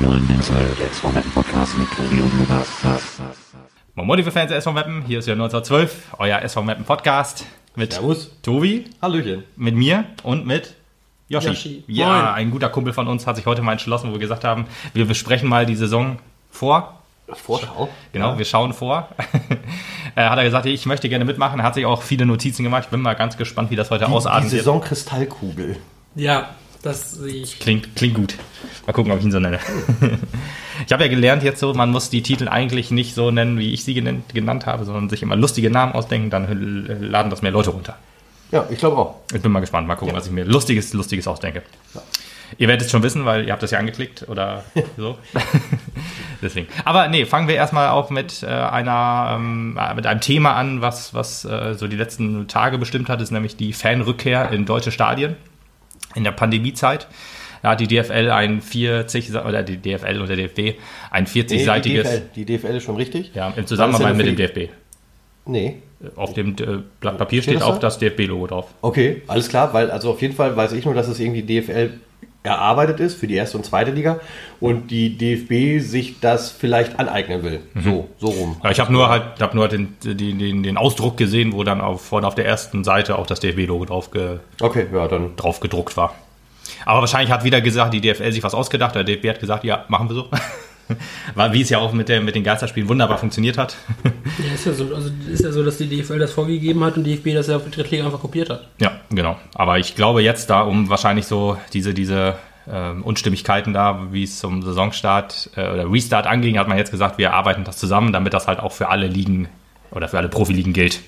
Moin liebe Fans der SV Meppen, hier ist ja 1912, euer SV Meppen Podcast mit Servus. Tobi, Hallöchen. mit mir und mit Yoshi. Yoshi. Ja, Moin. ein guter Kumpel von uns hat sich heute mal entschlossen, wo wir gesagt haben, wir besprechen mal die Saison vor. Vorschau. Genau, wir schauen vor. äh, hat er gesagt, ich möchte gerne mitmachen, hat sich auch viele Notizen gemacht. Ich bin mal ganz gespannt, wie das heute Die, die ausarten wird. Saison Kristallkugel. Ja, das sehe ich. Klingt, klingt gut. Mal gucken, ob ich ihn so nenne. ich habe ja gelernt jetzt so, man muss die Titel eigentlich nicht so nennen, wie ich sie genannt, genannt habe, sondern sich immer lustige Namen ausdenken, dann laden das mehr Leute runter. Ja, ich glaube auch. Ich bin mal gespannt, mal gucken, was ich mir lustiges, lustiges ausdenke. Ihr werdet es schon wissen, weil ihr habt das ja angeklickt oder so. Deswegen. Aber nee, fangen wir erstmal auch mit äh, einer ähm, äh, mit einem Thema an, was, was äh, so die letzten Tage bestimmt hat, ist nämlich die Fanrückkehr in deutsche Stadien in der Pandemiezeit. Da hat die DFL ein 40 oder die DFL oder der DFB ein Nee, 40-seitiges die, DFL, die DFL ist schon richtig. ja, in Zusammenarbeit mit dem DFB. Nee. Auf dem äh, Blatt Papier Steht steht das auch da? das DFB-Logo drauf. Okay, alles klar, weil also auf jeden Fall weiß ich nur, dass es irgendwie DFL erarbeitet ist für die erste und zweite Liga und die DFB sich das vielleicht aneignen will. So, so rum. Ja, ich habe nur halt, hab nur den, den, den, den Ausdruck gesehen, wo dann auf, vorne auf der ersten Seite auch das DFB-Logo drauf, ge, Okay, ja, dann. drauf gedruckt war. Aber wahrscheinlich hat wieder gesagt, die DFL sich was ausgedacht. Der DFB hat gesagt, ja, machen wir so. War, wie es ja auch mit, der, mit den Geisterspielen wunderbar funktioniert hat. Ja, ist ja so. Also ist ja so, dass die DFL das vorgegeben hat und die DFB das ja auf die Drittliga einfach kopiert hat. Ja, genau. Aber ich glaube jetzt da, um wahrscheinlich so diese, diese ähm, Unstimmigkeiten da, wie es zum Saisonstart äh, oder Restart anging, hat man jetzt gesagt, wir arbeiten das zusammen, damit das halt auch für alle Ligen oder für alle Profiligen gilt.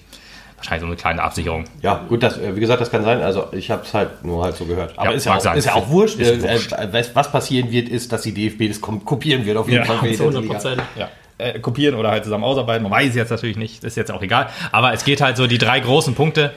Wahrscheinlich so eine kleine Absicherung. Ja, gut, das, äh, wie gesagt, das kann sein. Also ich habe es halt nur halt so gehört. Aber Ja, ist, ja auch, sein. ist ja auch wurscht. Äh, wurscht. äh, was, was passieren wird, ist, dass die DFB das kopieren wird auf jeden Ja, Fall. für die Zu dritte 100 Liga. Prozent. ja, äh, kopieren oder halt zusammen ausarbeiten. Man weiß es jetzt natürlich nicht, ist jetzt auch egal. Aber es geht halt so die drei großen Punkte.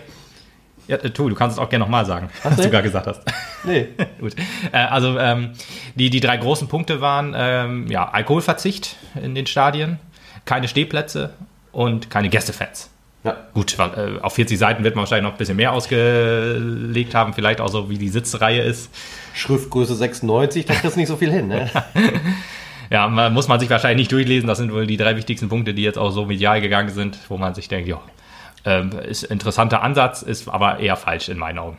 Ja, äh, tu, du kannst es auch gerne nochmal sagen, was du gerade gesagt hast. Nee. Gut. Äh, also ähm, die, die drei großen Punkte waren ähm, ja, Alkoholverzicht in den Stadien, keine Stehplätze und keine Gästefans. Ja. Gut, weil, äh, auf 40 Seiten wird man wahrscheinlich noch ein bisschen mehr ausgelegt haben, vielleicht auch so, wie die Sitzreihe ist. Schriftgröße 96, da kriegst du nicht so viel hin, ne? Ja, man, muss man sich wahrscheinlich nicht durchlesen. Das sind wohl die drei wichtigsten Punkte, die jetzt auch so medial gegangen sind, wo man sich denkt, ja, ähm, ist ein interessanter Ansatz, ist aber eher falsch in meinen Augen.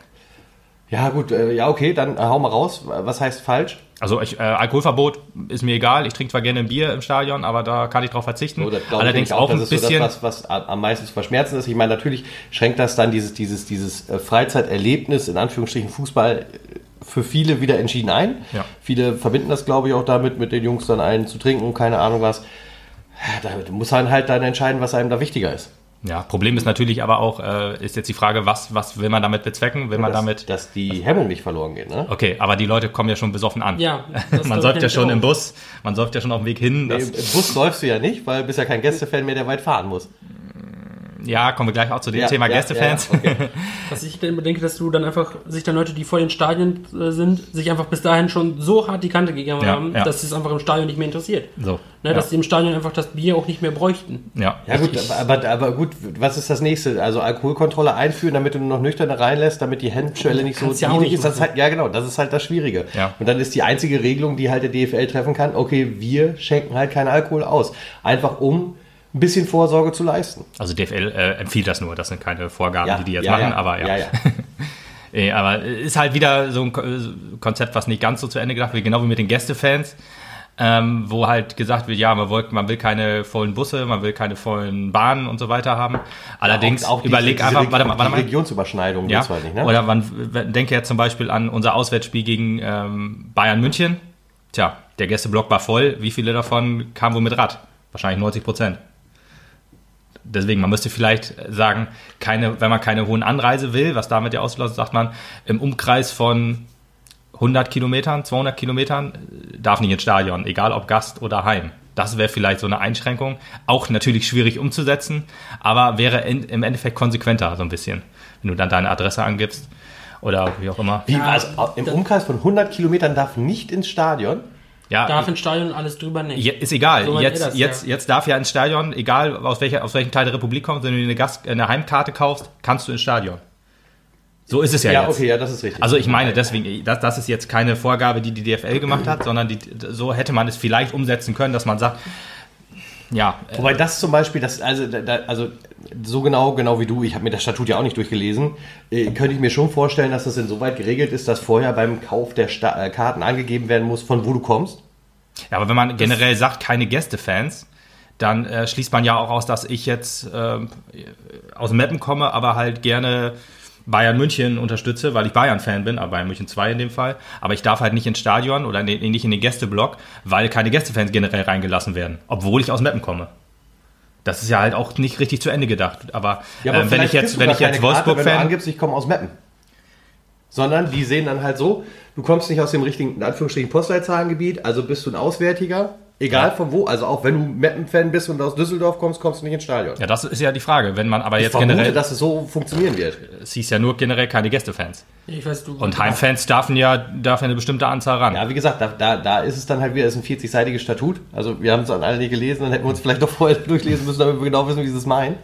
Ja, gut, äh, ja, okay, dann äh, hau mal raus. Was heißt falsch? Also ich, äh, Alkoholverbot ist mir egal. Ich trinke zwar gerne ein Bier im Stadion, aber da kann ich drauf verzichten. So, Allerdings ich auch ein das ist bisschen. So das, was, was am am meisten zu verschmerzen ist. Ich meine, natürlich schränkt das dann dieses, dieses, dieses äh, Freizeiterlebnis, in Anführungsstrichen Fußball, äh, für viele wieder entschieden ein. Ja. Viele verbinden das, glaube ich, auch damit, mit den Jungs dann einen zu trinken und keine Ahnung was. Da muss man halt dann entscheiden, was einem da wichtiger ist. Ja, Problem ist natürlich aber auch, äh, ist jetzt die Frage, was, was will man damit bezwecken? Will man dass, damit. dass die Hemmung nicht verloren geht, ne? Okay, aber die Leute kommen ja schon besoffen an. Ja, das man säuft ja schon nämlich im auch. Bus, man säuft ja schon auf dem Weg hin. Nee, Das, Im Bus läufst du ja nicht, weil du bist ja kein Gästefan mehr, der weit fahren muss. Ja, kommen wir gleich auch zu dem Ja, Thema ja, Gästefans. ja, okay. Was ich dann bedenke, dass du dann einfach, sich dann Leute, die vor den Stadien äh, sind, sich einfach bis dahin schon so hart die Kante gegeben Ja, haben, ja. dass es einfach im Stadion nicht mehr interessiert. So. Ne, ja. Dass die im Stadion einfach das Bier auch nicht mehr bräuchten. ja. Ja gut, aber, aber, aber gut, was ist das nächste? Also Alkoholkontrolle einführen, damit du nur noch nüchterne reinlässt, damit die Hemmschwelle nicht so niedrig ist. Das halt, ja genau, das ist halt das Schwierige. Ja. Und dann ist die einzige Regelung, die halt der DFL treffen kann, okay, wir schenken halt keinen Alkohol aus. Einfach um ein bisschen Vorsorge zu leisten. Also DFL äh, empfiehlt das nur, das sind keine Vorgaben, Ja, die die jetzt ja, machen, ja. aber ja. Äh, aber ist halt wieder so ein Ko- Konzept, was nicht ganz so zu Ende gedacht wird, genau wie mit den Gästefans, ähm, wo halt gesagt wird, ja, man, wollt, man will keine vollen Busse, man will keine vollen Bahnen und so weiter haben. Allerdings Auch diese- überleg diese einfach, warte mal, warte mal. Regionsüberschneidung Ja, halt nicht, ne? oder man denke jetzt zum Beispiel an unser Auswärtsspiel gegen ähm, Bayern München. Tja, der Gästeblock war voll. Wie viele davon kamen wohl mit Rad? Wahrscheinlich 90 Prozent. Deswegen, man müsste vielleicht sagen, keine, wenn man keine hohen Anreise will, was damit ja ausläuft, sagt man, im Umkreis von 100 Kilometern, 200 Kilometern äh, darf nicht ins Stadion, egal ob Gast oder Heim. Das wäre vielleicht so eine Einschränkung. Auch natürlich schwierig umzusetzen, aber wäre in, im Endeffekt konsequenter so ein bisschen, wenn du dann deine Adresse angibst oder wie auch immer. Wie, also im Umkreis von 100 Kilometern darf nicht ins Stadion. Ja, Darf im Stadion alles drüber nicht. Ja, ist egal. So jetzt, das, jetzt, ja. jetzt darf ja ins Stadion, egal aus, welcher, aus welchem Teil der Republik kommst, wenn du dir eine, Gast, eine Heimkarte kaufst, kannst du ins Stadion. So ist es ja, Ja, jetzt. okay, ja, das ist richtig. Also ich meine, deswegen, das, das ist jetzt keine Vorgabe, die die DFL gemacht hat, sondern die, so hätte man es vielleicht umsetzen können, dass man sagt, ja, äh, Wobei das zum Beispiel, das, also, da, also so genau, genau wie du, ich habe mir das Statut ja auch nicht durchgelesen, äh, könnte ich mir schon vorstellen, dass das insoweit geregelt ist, dass vorher beim Kauf der Sta äh, Karten angegeben werden muss, von wo du kommst. Ja, aber wenn man generell sagt, keine Gästefans, dann äh, schließt man ja auch aus, dass ich jetzt ähm, aus Meppen komme, aber halt gerne Bayern München unterstütze, weil ich Bayern-Fan bin, aber Bayern München 2 in dem Fall. Aber ich darf halt nicht ins Stadion oder in den, nicht in den Gästeblock, weil keine Gästefans generell reingelassen werden, obwohl ich aus Meppen komme. Das ist ja halt auch nicht richtig zu Ende gedacht. Aber, ähm, wenn vielleicht ich jetzt, wenn ich jetzt Karte, wenn du Wolfsburg-Fan angibst, ich komme aus Meppen. Sondern die sehen dann halt so, du kommst nicht aus dem richtigen, in Anführungsstrichen, Postleitzahlengebiet, also bist du ein Auswärtiger, egal von wo, also auch wenn du Meppen-Fan bist und aus Düsseldorf kommst, kommst du nicht ins Stadion. Ja, das ist ja die Frage. Wenn man aber ich jetzt vermute, generell, dass es so funktionieren wird. es hieß ja nur generell keine Gästefans. Ich weiß, du. Und Heimfans dürfen ja, darf ja eine bestimmte Anzahl ran. Ja, wie gesagt, da, da, da ist es dann halt wieder, das ist ein 40-seitiges Statut. Also wir haben es an alle nicht gelesen, dann hätten wir uns vielleicht doch vorher durchlesen müssen, damit wir genau wissen, wie sie es meinen.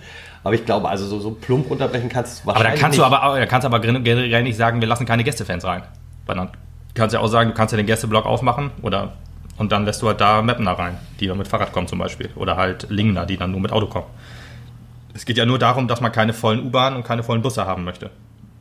Aber ich glaube, also so, so plump runterbrechen kannst du Aber wahrscheinlich du aber, da kannst du aber generell nicht sagen, wir lassen keine Gästefans rein. Weil dann kannst du ja auch sagen, du kannst ja den Gästeblock aufmachen oder und dann lässt du halt da Mapner rein, die dann mit Fahrrad kommen zum Beispiel. Oder halt Lingner, die dann nur mit Auto kommen. Es geht ja nur darum, dass man keine vollen U-Bahnen und keine vollen Busse haben möchte.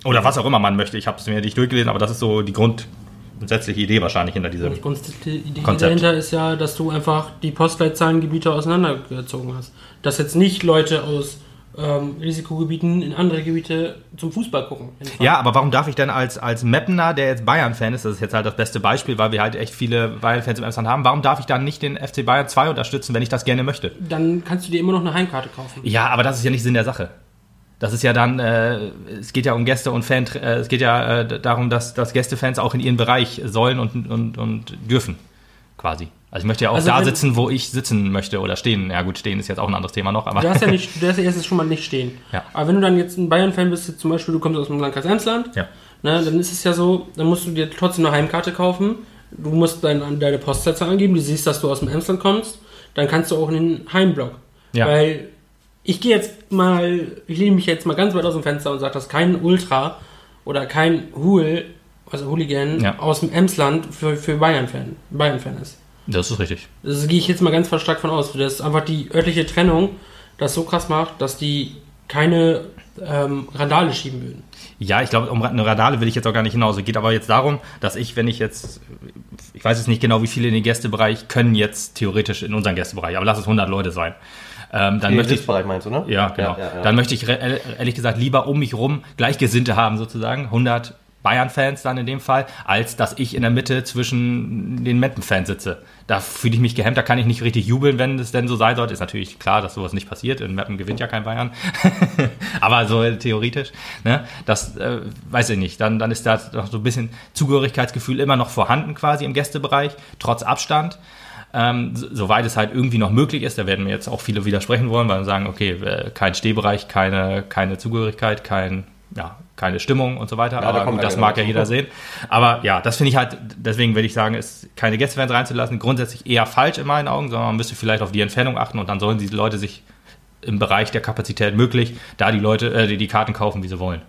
Oder was auch immer man möchte. Ich habe es mir nicht durchgelesen, aber das ist so die grundsätzliche Idee wahrscheinlich hinter diesem. Die grundsätzliche Idee Konzept. dahinter ist ja, dass du einfach die Postleitzahlengebiete auseinandergezogen hast. Dass jetzt nicht Leute aus ähm, Risikogebieten in andere Gebiete zum Fußball gucken. Ja, aber warum darf ich denn als, als Mappener, der jetzt Bayern-Fan ist, das ist jetzt halt das beste Beispiel, weil wir halt echt viele Bayern-Fans im Emsland haben, warum darf ich dann nicht den FC Bayern 2 unterstützen, wenn ich das gerne möchte? Dann kannst du dir immer noch eine Heimkarte kaufen. Ja, aber das ist ja nicht Sinn der Sache. Das ist ja dann, äh, es geht ja um Gäste und Fan, äh, es geht ja äh, darum, dass, dass Gästefans auch in ihren Bereich sollen und, und, und dürfen, quasi. Also ich möchte ja auch Also da sitzen, wo ich sitzen möchte oder stehen. Ja gut, stehen ist jetzt auch ein anderes Thema noch, aber Du darfst ja nicht, du darfst ja erstens schon mal nicht stehen. Ja. Aber wenn du dann jetzt ein Bayern-Fan bist, zum Beispiel, du kommst aus dem Landkreis Emsland, ja. ne, dann ist es ja so, dann musst du dir trotzdem eine Heimkarte kaufen. Du musst dein, deine Postleitzahl angeben, du siehst, dass du aus dem Emsland kommst. Dann kannst du auch in den Heimblock. Ja. Weil ich gehe jetzt mal, ich lehne mich jetzt mal ganz weit aus dem Fenster und sage, dass kein Ultra oder kein Hul, also Hooligan, Ja. aus dem Emsland für, für Bayern-Fan Bayern -Fan ist. Das ist richtig. Das gehe ich jetzt mal ganz stark von aus. Das ist einfach die örtliche Trennung, das so krass macht, dass die keine ähm, Randale schieben würden. Ja, ich glaube, um eine Radale will ich jetzt auch gar nicht hinaus. Es geht aber jetzt darum, dass ich, wenn ich jetzt, ich weiß jetzt nicht genau, wie viele in den Gästebereich können jetzt theoretisch in unseren Gästebereich, aber lass es 100 Leute sein. Ähm, dann möchte ich, meinst du, ne? ja, genau. Ja, ja, ja. Dann möchte ich ehrlich gesagt lieber um mich rum Gleichgesinnte haben, sozusagen. 100 Bayern-Fans dann in dem Fall, als dass ich in der Mitte zwischen den Meppen-Fans sitze. Da fühle ich mich gehemmt, da kann ich nicht richtig jubeln, wenn es denn so sein sollte. Ist natürlich klar, dass sowas nicht passiert. In Meppen gewinnt ja kein Bayern. Aber so theoretisch, ne? Das äh, weiß ich nicht. Dann, dann ist da noch so ein bisschen Zugehörigkeitsgefühl immer noch vorhanden quasi im Gästebereich, trotz Abstand. Ähm, so- soweit es halt irgendwie noch möglich ist, da werden mir jetzt auch viele widersprechen wollen, weil sie sagen, okay, äh, kein Stehbereich, keine, keine Zugehörigkeit, kein, ja, keine Stimmung und so weiter. Ja, da Aber kommen gut, das mag ja jeder sehen. Aber ja, das finde ich halt, deswegen würde ich sagen, ist keine Gästefans reinzulassen, grundsätzlich eher falsch in meinen Augen, sondern man müsste vielleicht auf die Entfernung achten und dann sollen die Leute sich im Bereich der Kapazität möglich, da die Leute, äh, die, die Karten kaufen, wie sie wollen.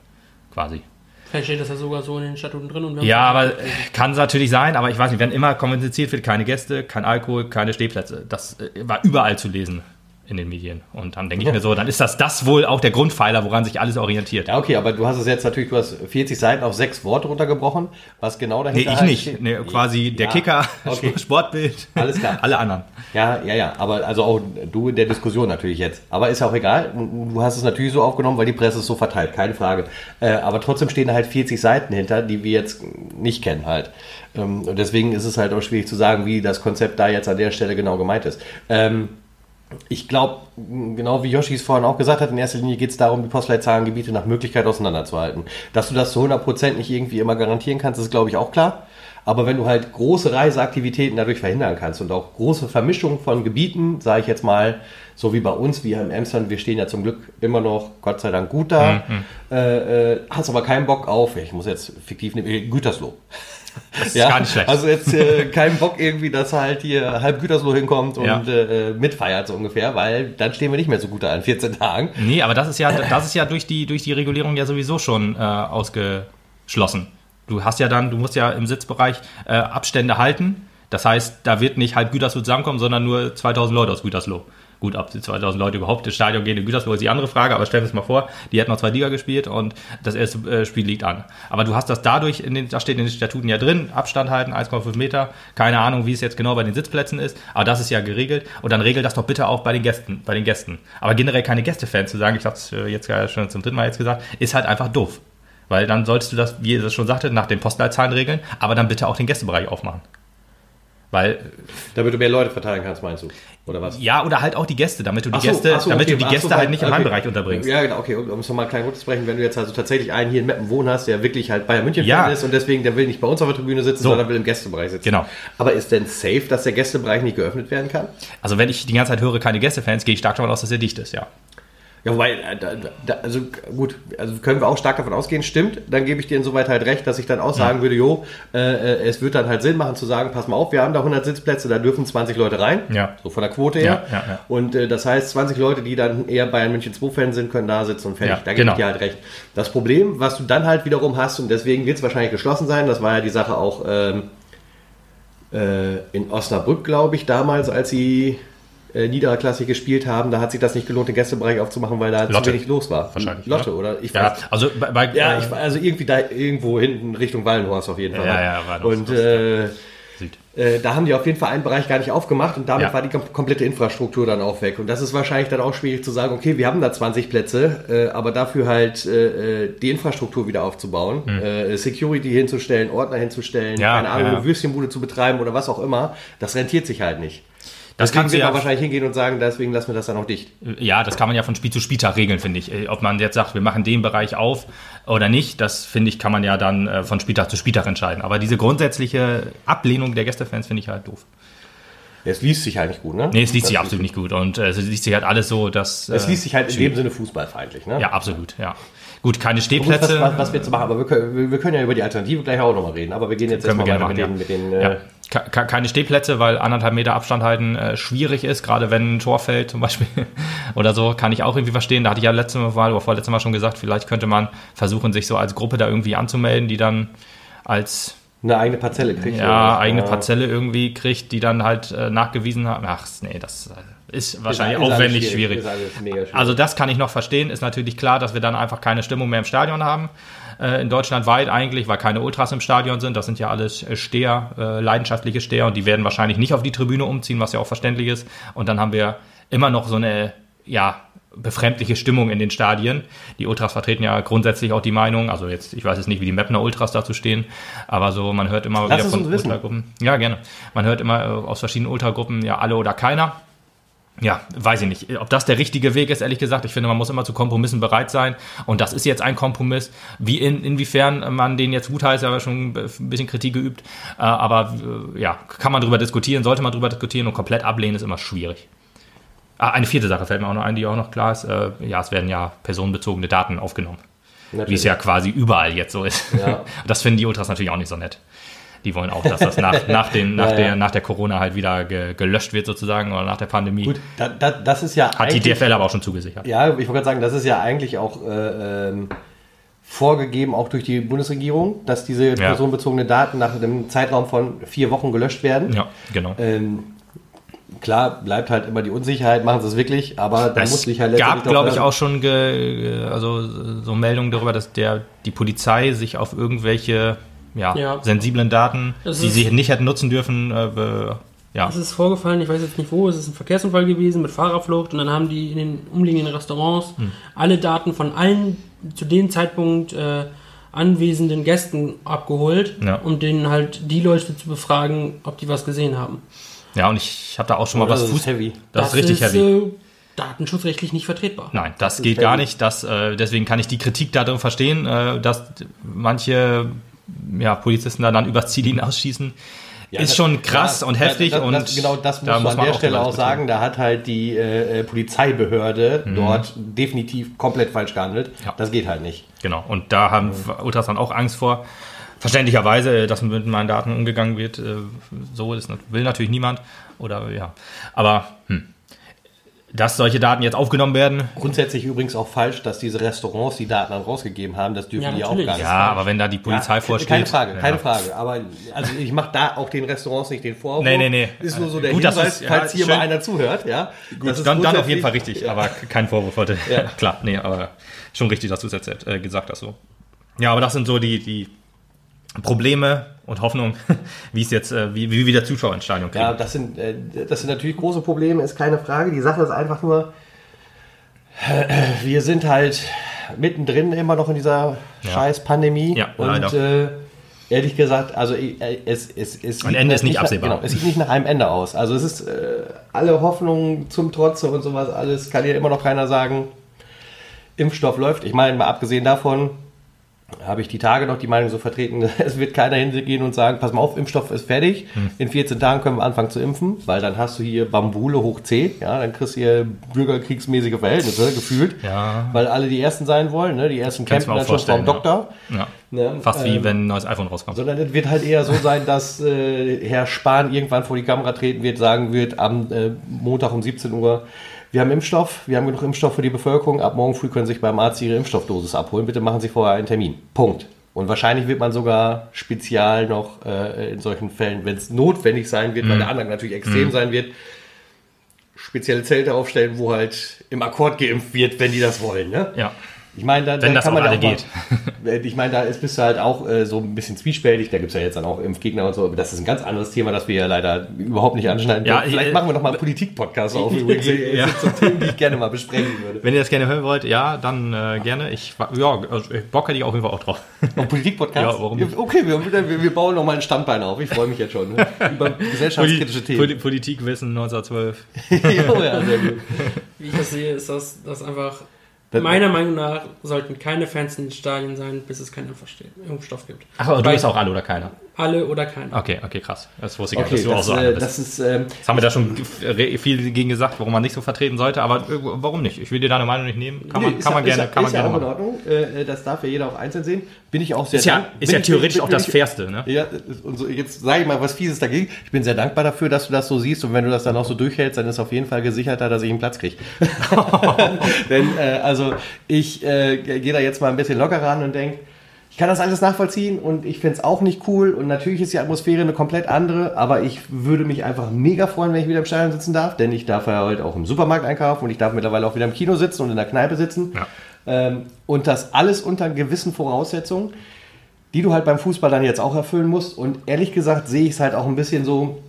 Quasi. Vielleicht steht das ja sogar so in den Statuten drin. Und Ja, aber äh, kann es natürlich sein, aber ich weiß nicht, wenn immer kommuniziert wird, keine Gäste, kein Alkohol, keine Stehplätze. Das äh, war überall zu lesen in den Medien. Und dann denke ich mir so, dann ist das das wohl auch der Grundpfeiler, woran sich alles orientiert. Ja, okay, aber du hast es jetzt natürlich, du hast 40 Seiten auf sechs Worte runtergebrochen, was genau Nee, dahinter ich halt nicht. steht. Nee, quasi der Ja, Kicker, okay. Sportbild, Alles klar. alle anderen. Ja, ja, ja, aber also auch du in der Diskussion natürlich jetzt. Aber ist ja auch egal. Du hast es natürlich so aufgenommen, weil die Presse es so verteilt, keine Frage. Äh, aber trotzdem stehen da halt 40 Seiten hinter, die wir jetzt nicht kennen halt. Ähm, und deswegen ist es halt auch schwierig zu sagen, wie das Konzept da jetzt an der Stelle genau gemeint ist. Ähm, ich glaube, genau wie Yoshi es vorhin auch gesagt hat, in erster Linie geht es darum, die Postleitzahlengebiete nach Möglichkeit auseinanderzuhalten. Dass du das zu 100% nicht irgendwie immer garantieren kannst, ist glaube ich auch klar. Aber wenn du halt große Reiseaktivitäten dadurch verhindern kannst und auch große Vermischung von Gebieten, sage ich jetzt mal, so wie bei uns, wie hier im Emsland, wir stehen ja zum Glück immer noch, Gott sei Dank, gut da, äh, äh, hast aber keinen Bock auf, ich muss jetzt fiktiv nehmen, Gütersloh. Das ist Ja, gar nicht schlecht. also jetzt äh, kein Bock irgendwie, dass halt hier halb Gütersloh hinkommt und Ja. äh, mitfeiert so ungefähr, weil dann stehen wir nicht mehr so gut da in 14 Tagen. Nee, aber das ist ja, das ist ja durch die, durch die Regulierung ja sowieso schon äh, ausgeschlossen. Du hast ja dann, du musst ja im Sitzbereich äh, Abstände halten. Das heißt, da wird nicht halb Gütersloh zusammenkommen, sondern nur 2000 Leute aus Gütersloh. Gut, ob die 2000 Leute überhaupt ins Stadion gehen in Gütersloh ist die andere Frage, aber stellen wir uns mal vor, die hätten noch zwei Liga gespielt und das erste äh, Spiel liegt an. Aber du hast das dadurch, in den, da steht in den Statuten ja drin, Abstand halten, 1,5 Meter, keine Ahnung, wie es jetzt genau bei den Sitzplätzen ist, aber das ist ja geregelt und dann regel das doch bitte auch bei den Gästen, bei den Gästen. Aber generell keine Gästefans zu sagen, ich habe es jetzt schon zum dritten Mal jetzt gesagt, ist halt einfach doof. Weil dann solltest du das, wie ihr das schon sagte, nach den Postleitzahlen regeln, aber dann bitte auch den Gästebereich aufmachen. Weil Damit du mehr Leute verteilen kannst, meinst du? Oder was? ja, oder halt auch die Gäste, damit du die so, Gäste, so, damit okay, du die so, Gäste weil- halt nicht im okay. Heimbereich unterbringst. Ja, genau, okay, um es nochmal klein runterzubrechen, wenn du jetzt also tatsächlich einen hier in Meppen wohnen hast, der wirklich halt Bayern München Ja. Fan ist und deswegen, der will nicht bei uns auf der Tribüne sitzen, So. sondern will im Gästebereich sitzen. Genau. Aber ist denn safe, dass der Gästebereich nicht geöffnet werden kann? Also wenn ich die ganze Zeit höre, keine Gästefans, gehe ich stark davon aus, dass er dicht ist, ja. Ja, wobei, äh, da, da, also gut, also können wir auch stark davon ausgehen, stimmt, dann gebe ich dir insoweit halt recht, dass ich dann auch sagen würde, jo, äh, äh, es wird dann halt Sinn machen zu sagen, pass mal auf, wir haben da 100 Sitzplätze, da dürfen 20 Leute rein, Ja. so von der Quote her. Ja, ja, ja. Und äh, das heißt, 20 Leute, die dann eher Bayern München 2 Fans sind, können da sitzen und fertig. Ja, da gebe genau. ich dir halt recht. Das Problem, was du dann halt wiederum hast, und deswegen wird es wahrscheinlich geschlossen sein, das war ja die Sache auch ähm, äh, in Osnabrück, glaube ich, damals, als sie äh, niederklassig gespielt haben, da hat sich das nicht gelohnt, den Gästebereich aufzumachen, weil da zu Lotte. wenig los war. Wahrscheinlich, Lotte, ja. oder? Ich Ja, weiß. also bei, bei Ja, äh, ich, also irgendwie da irgendwo hinten Richtung Wallenhorst auf jeden Fall. Ja, ja, Wallenhorst, Und das- äh, Süd. äh, da haben die auf jeden Fall einen Bereich gar nicht aufgemacht und damit Ja. war die kom komplette Infrastruktur dann auch weg. Und das ist wahrscheinlich dann auch schwierig zu sagen, okay, wir haben da 20 Plätze, äh, aber dafür halt äh, äh, die Infrastruktur wieder aufzubauen, äh, Security hinzustellen, Ordner hinzustellen, Hm. Ja, keine Ahnung, ja. eine Würstchenbude zu betreiben oder was auch immer, das rentiert sich halt nicht. Das du wird ja- wahrscheinlich hingehen und sagen, deswegen lassen wir das dann auch dicht. Ja, das kann man ja von Spiel zu Spieltag regeln, finde ich. Äh, Ob man jetzt sagt, wir machen den Bereich auf oder nicht, das finde ich, kann man ja dann äh, von Spieltag zu Spieltag entscheiden. Aber diese grundsätzliche Ablehnung der Gästefans finde ich halt doof. Es liest sich halt nicht gut, ne? Nee, es liest sich Das- absolut nicht gut. Und äh, es liest sich halt alles so, dass. Es äh, liest sich halt in dem Sinne fußballfeindlich, ne? Ja, absolut, ja. Gut, keine Stehplätze. was, was, was wir jetzt machen, aber wir können, wir- können ja über die Alternative gleich auch nochmal reden. Aber wir gehen jetzt erstmal gerne weiter machen, mit den, ja. mit den äh, Keine Stehplätze, weil anderthalb Meter Abstand halten äh, schwierig ist, gerade wenn ein Tor fällt zum Beispiel oder so, kann ich auch irgendwie verstehen. Da hatte ich ja letzte Mal oder vorletztes Mal schon gesagt, vielleicht könnte man versuchen, sich so als Gruppe da irgendwie anzumelden, die dann als eine eigene Parzelle kriegt. ja, eigene. Parzelle irgendwie kriegt, die dann halt äh, nachgewiesen haben. Ach, nee, das äh, ist wahrscheinlich Ist alles aufwendig schwierig. Ist alles mega schwierig. Also das kann ich noch verstehen. Ist natürlich klar, dass wir dann einfach keine Stimmung mehr im Stadion haben. Äh, in Deutschland weit eigentlich, weil keine Ultras im Stadion sind. Das sind ja alles äh, Steher, äh, leidenschaftliche Steher und die werden wahrscheinlich nicht auf die Tribüne umziehen, was ja auch verständlich ist. Und dann haben wir immer noch so eine, ja, befremdliche Stimmung in den Stadien. Die Ultras vertreten ja grundsätzlich auch die Meinung, also jetzt, ich weiß jetzt nicht, wie die Mapner Ultras dazu stehen, aber so, man hört immer Lass wieder von. Ultragruppen. Ja, gerne. Man hört immer äh, aus verschiedenen Ultragruppen, ja, alle oder keiner. Ja, weiß ich nicht. Ob das der richtige Weg ist, ehrlich gesagt. Ich finde, man muss immer zu Kompromissen bereit sein. Und das ist jetzt ein Kompromiss. Wie in, inwiefern man den jetzt gut heißt, haben wir schon ein bisschen Kritik geübt. Äh, Aber äh, ja, kann man drüber diskutieren, sollte man drüber diskutieren und komplett ablehnen ist immer schwierig. Ah, eine vierte Sache fällt mir auch noch ein, die auch noch klar ist. Äh, Ja, es werden ja personenbezogene Daten aufgenommen. Wie es Natürlich. ja quasi überall jetzt so ist. Ja. Das finden die Ultras natürlich auch nicht so nett. Die wollen auch, dass das nach, nach, den, nach, Ja, ja. Der, nach der Corona halt wieder ge, gelöscht wird sozusagen oder nach der Pandemie. Gut, da, da, das ist ja Hat die DFL aber auch schon zugesichert. Ja, ich wollte gerade sagen, das ist ja eigentlich auch äh, ähm, vorgegeben, auch durch die Bundesregierung, dass diese personenbezogenen Daten nach einem Zeitraum von vier Wochen gelöscht werden. Ja, genau. Ähm, klar, bleibt halt immer die Unsicherheit, machen sie es wirklich, aber da muss Es sich halt gab, doch glaube ich, auch schon ge- also so Meldungen darüber, dass der, die Polizei sich auf irgendwelche ja, Ja. sensiblen Daten, Das die ist- sie nicht hätten nutzen dürfen, äh, ja, Es ist vorgefallen, ich weiß jetzt nicht wo, es ist ein Verkehrsunfall gewesen mit Fahrerflucht und dann haben die in den umliegenden Restaurants Hm. alle Daten von allen zu dem Zeitpunkt äh, anwesenden Gästen abgeholt, Ja. um denen halt die Leute zu befragen, ob die was gesehen haben. ja, und ich habe da auch schon mal Oh, das was ist Fuß. heavy. Das, ist richtig heavy. Äh, datenschutzrechtlich nicht vertretbar. Nein, das, ist geht gar nicht. Das, äh, deswegen kann ich die Kritik darin verstehen, äh, dass manche ja, Polizisten da dann übers Ziel hinausschießen. ist das- schon krass ja, und heftig das, und das, genau das muss da man muss an man der auch Stelle auch sagen. Da hat halt die äh, äh, Polizeibehörde dort definitiv komplett falsch gehandelt. Mhm. Ja. Das geht halt nicht. Genau, und da haben Ultras dann auch Angst vor. verständlicherweise, dass mit meinen Daten umgegangen wird, äh, so ist, will natürlich niemand. Oder ja. Aber hm. Dass solche Daten jetzt aufgenommen werden. Grundsätzlich übrigens auch falsch, dass diese Restaurants die Daten dann rausgegeben haben. Das dürfen Ja, die auch gar nicht. Ja, aber wenn da die Polizei Ja, vorsteht. Keine Frage, keine ja. Frage. Aber also ich mache da auch den Restaurants nicht den Vorwurf. Nee, nee, nee. Ist nur so der Gut, dass Hinweis, ja, falls hier schön. mal einer zuhört. Ja, Gut, Das ist dann, dann auf jeden Fall richtig, aber kein Vorwurf heute. Ja. Klar, nee, aber schon richtig, dass du es jetzt äh, gesagt hast. So. Ja, aber das sind so die, die Probleme und Hoffnung, wie es jetzt, äh, wie, wie wieder Zuschauer ins Stadion kriegen. Ja, das sind, äh, das sind natürlich große Probleme, ist keine Frage. Die Sache ist einfach nur, wir sind halt mittendrin immer noch in dieser scheiß Pandemie. Ja, und äh, ehrlich gesagt, also äh, es, es, es Ein Ende ist nicht nach- absehbar. Genau, es sieht nicht nach einem Ende aus. Also es ist äh, alle Hoffnungen zum Trotze und sowas alles, kann ja immer noch keiner sagen, Impfstoff läuft. Ich meine, mal abgesehen davon, habe ich die Tage noch die Meinung so vertreten, es wird keiner hingehen und sagen, pass mal auf, Impfstoff ist fertig, Hm. in 14 Tagen können wir anfangen zu impfen, weil dann hast du hier Bambule hoch 10, ja, dann kriegst du hier bürgerkriegsmäßige Verhältnisse gefühlt, Ja. weil alle die Ersten sein wollen, ne? die Ersten Kannst mir dann schon vom Doktor. ja. Ne? Fast wie Ähm, wenn ein neues iPhone rauskommt. sondern es wird halt eher so sein, dass äh, Herr Spahn irgendwann vor die Kamera treten wird, sagen wird, am äh, Montag um 17 Uhr, wir haben Impfstoff, wir haben genug Impfstoff für die Bevölkerung, ab morgen früh können Sie sich beim Arzt Ihre Impfstoffdosis abholen, bitte machen Sie vorher einen Termin. Punkt. Und wahrscheinlich wird man sogar spezial noch äh, in solchen Fällen, wenn es notwendig sein wird, weil der Antrag natürlich extrem sein wird, spezielle Zelte aufstellen, wo halt im Akkord geimpft wird, wenn die das wollen. Ne? ja. Ich meine, da, Wenn da das kann man alle mal- Ich meine, da ist, bist du halt auch äh, so ein bisschen zwiespältig. Da gibt es ja jetzt dann auch Impfgegner und so. Aber das ist ein ganz anderes Thema, das wir ja leider überhaupt nicht anschneiden. Ja. Vielleicht ich- machen wir noch mal einen Politik-Podcast auf. Übrigens, Ja. sind so Themen, die ich gerne mal besprechen würde. Wenn ihr das gerne hören wollt, ja, dann äh, gerne. Ich, ja, also ich Bock hätte ich auf jeden Fall auch drauf. Auf Politik-Podcast? Ja, warum nicht? Okay, wir, wir, bauen noch mal ein Standbein auf. Ich freue mich jetzt schon. Ne? Über gesellschaftskritische Themen. Poli Politikwissen 1912. ja, ja, sehr gut. Wie ich das sehe, ist das, das einfach. Meiner Meinung nach sollten keine Fans in den Stadien sein, bis es keinen Impfstoff- Impfstoff gibt. Ach, aber du Weil- bist auch alle oder keiner? Alle oder keiner. Okay, okay, krass. Das wusste ich Okay, nicht, dass du auch das, so äh, das ist... Ähm, Das haben wir da schon viel gegen gesagt, warum man nicht so vertreten sollte, aber äh, warum nicht? Ich will dir deine Meinung nicht nehmen. Kann man, Nee, kann ist man ja- gerne, ist, kann man ist ja gerne auch in. Ordnung. Äh, das darf ja jeder auch einzeln sehen. Bin ich auch sehr Ist ja, ist ja ich- theoretisch bin- auch das ich- Fairste, ne? Ja, und so, jetzt sage ich mal was Fieses dagegen. Ich bin sehr dankbar dafür, dass du das so siehst und wenn du das dann auch so durchhältst, dann ist auf jeden Fall gesicherter, dass ich einen Platz kriege. Denn äh, also ich äh, gehe da jetzt mal ein bisschen locker ran und denke, ich kann das alles nachvollziehen und ich finde es auch nicht cool und natürlich ist die Atmosphäre eine komplett andere, aber ich würde mich einfach mega freuen, wenn ich wieder im Stadion sitzen darf, denn ich darf ja heute auch im Supermarkt einkaufen und ich darf mittlerweile auch wieder im Kino sitzen und in der Kneipe sitzen. Ja. Ähm, und das alles unter gewissen Voraussetzungen, die du halt beim Fußball dann jetzt auch erfüllen musst. Und ehrlich gesagt sehe ich es halt auch ein bisschen so.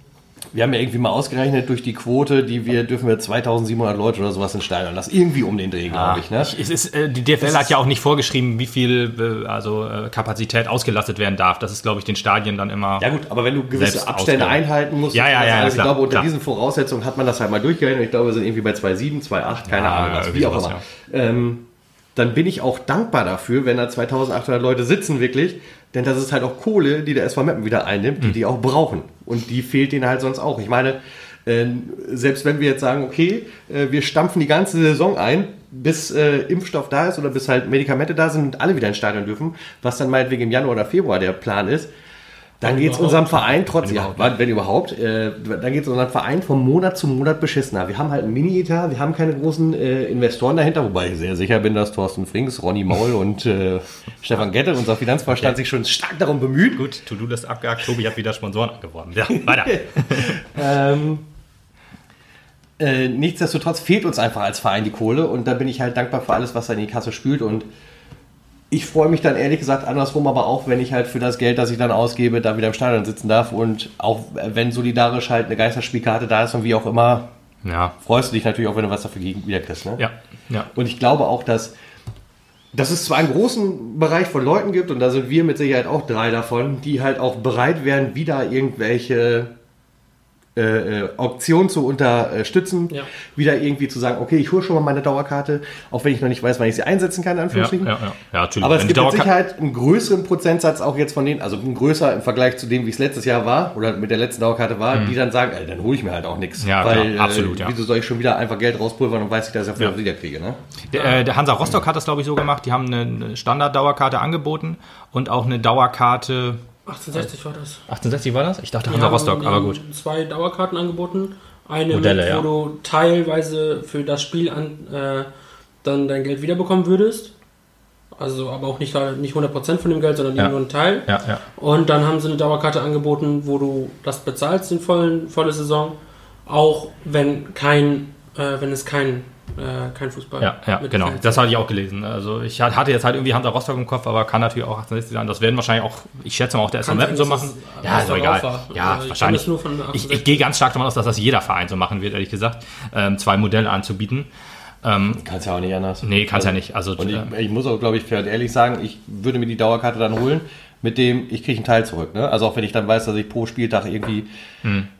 Wir haben ja irgendwie mal ausgerechnet durch die Quote, die wir dürfen wir 2700 Leute oder sowas ins Stadion lassen. Irgendwie um den Dreh, glaube ich. Ne? Ich, es ist, äh, die DFL Das hat ja auch nicht vorgeschrieben, wie viel äh, also, äh, Kapazität ausgelastet werden darf. Das ist, glaube ich, den Stadien dann immer. Ja gut, aber wenn du gewisse Abstände ausgeben. einhalten musst, Ja, ja, ja, alles, ich klar, glaube, unter klar. diesen Voraussetzungen hat man das halt mal durchgerechnet. Ich glaube, wir sind irgendwie bei 2,7, 2,8, keine Ja, Ahnung, was, wie auch immer. Ähm, dann bin ich auch dankbar dafür, wenn da 2800 Leute sitzen, wirklich. Denn das ist halt auch Kohle, die der SV Meppen wieder einnimmt, die Hm. die auch brauchen. Und die fehlt denen halt sonst auch. Ich meine, äh, selbst wenn wir jetzt sagen, okay, äh, wir stampfen die ganze Saison ein, bis äh, Impfstoff da ist oder bis halt Medikamente da sind und alle wieder ins Stadion dürfen, was dann meinetwegen im Januar oder Februar der Plan ist, dann geht es unserem Verein trotz, Wenn ja, überhaupt. wenn überhaupt, äh, dann geht es unserem Verein von Monat zu Monat beschissener. Wir haben halt einen Mini-Etat, wir haben keine großen äh, Investoren dahinter, wobei ich sehr sicher bin, dass Thorsten Frings, Ronny Maul und äh, Stefan Gette, unser Finanzvorstand, sich schon stark darum bemüht. Gut, To-Do das abgehakt. Tobi hat wieder Sponsoren angeworben. Ja, weiter. Ähm, äh, nichtsdestotrotz fehlt uns einfach als Verein die Kohle und da bin ich halt dankbar für alles, was da in die Kasse spült und ich freue mich dann ehrlich gesagt andersrum aber auch, wenn ich halt für das Geld, das ich dann ausgebe, da wieder im Stadion sitzen darf und auch äh, wenn solidarisch halt eine Geisterspielkarte da ist und wie auch immer, ja, freust du dich natürlich auch, wenn du was dafür gegen- wieder kriegst. Ne? ja, ja. Und ich glaube auch, dass, dass es zwar einen großen Bereich von Leuten gibt, und da sind wir mit Sicherheit auch drei davon, die halt auch bereit wären, wieder irgendwelche äh, äh, Auktion zu unterstützen, Ja. wieder irgendwie zu sagen, okay, ich hole schon mal meine Dauerkarte, auch wenn ich noch nicht weiß, wann ich sie einsetzen kann, in Anführungsstrichen. ja, ja. ja natürlich. Aber es gibt mit Sicherheit einen größeren Prozentsatz auch jetzt von denen, also ein größer im Vergleich zu dem, wie es letztes Jahr war oder mit der letzten Dauerkarte war, die dann sagen, ey, dann hole ich mir halt auch nichts. Mhm. Ja, weil, klar, absolut, äh. Wieso soll ich schon wieder einfach Geld rauspulvern und weiß ich, dass ich dafür Ja. wieder kriege, ne? Der, äh, der Hansa Rostock hat das, glaube ich, so gemacht. Die haben eine Standard-Dauerkarte angeboten und auch eine Dauerkarte. 1860 war das. 68 war das? Ich dachte Hansa Rostock, aber gut. Zwei Dauerkarten angeboten. Eine, Modelle, mit, ja. wo du teilweise für das Spiel an, äh, dann dein Geld wiederbekommen würdest. Also aber auch nicht, nicht 100% von dem Geld, sondern Ja. nur ein Teil. Ja, ja. Und dann haben sie eine Dauerkarte angeboten, wo du das bezahlst, den vollen, volle Saison. Auch wenn kein, äh, wenn es kein, äh, kein Fußball Ja, ja, genau. Fans Das hatte ich auch gelesen. Also ich hatte jetzt halt irgendwie Hansa Rostock im Kopf, aber kann natürlich auch 1860 sein. Das werden wahrscheinlich auch, ich schätze mal auch der Kann Meppen sein, so machen. Ja, ist doch egal. war. Ja, Also ich wahrscheinlich. Ich, 68. ich gehe ganz stark davon aus, dass das jeder Verein so machen wird, ehrlich gesagt. Ähm, zwei Modelle anzubieten. Ähm, Kannst ja auch nicht anders. nee, kannst ja nicht. Also, Und ich, äh, ich muss auch, glaube ich, ehrlich sagen, ich würde mir die Dauerkarte dann holen, mit dem ich kriege einen Teil zurück. Ne? Also auch wenn ich dann weiß, dass ich pro Spieltag irgendwie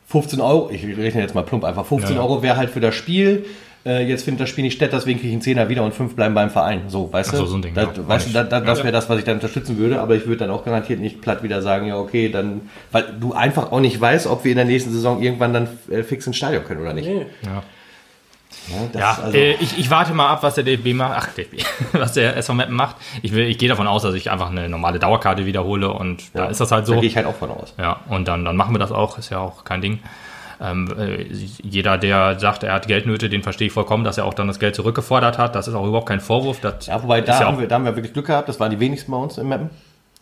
15 Euro, ich rechne jetzt mal plump einfach, 15 Hm. Ja, ja. Euro wäre halt für das Spiel. Äh, jetzt findet das Spiel nicht statt, deswegen kriege ich einen Zehner wieder und fünf bleiben beim Verein. So, weißt Ach du? so, so ein Ding, Da, ja. weißt du, da, da, das Ja. wäre das, was ich dann unterstützen würde, aber ich würde dann auch garantiert nicht platt wieder sagen, ja, okay, dann, weil du einfach auch nicht weißt, ob wir in der nächsten Saison irgendwann dann äh, fix ins Stadion können oder nicht. Nee. ja. Ja, das, Ja, also, äh, ich, ich warte mal ab, was der DFB macht. Ach, DFB, was der SV Meppen macht. Ich, will, ich gehe davon aus, dass ich einfach eine normale Dauerkarte wiederhole und da ist das halt Da so. gehe ich halt auch von aus. Ja, und dann, dann machen wir das auch, ist ja auch kein Ding. Ähm, äh, jeder, der sagt, er hat Geldnöte, den verstehe ich vollkommen, dass er auch dann das Geld zurückgefordert hat. Das ist auch überhaupt kein Vorwurf. Das Ja, wobei da, ja haben wir, da haben wir wirklich Glück gehabt, das waren die wenigsten bei uns im Mappen.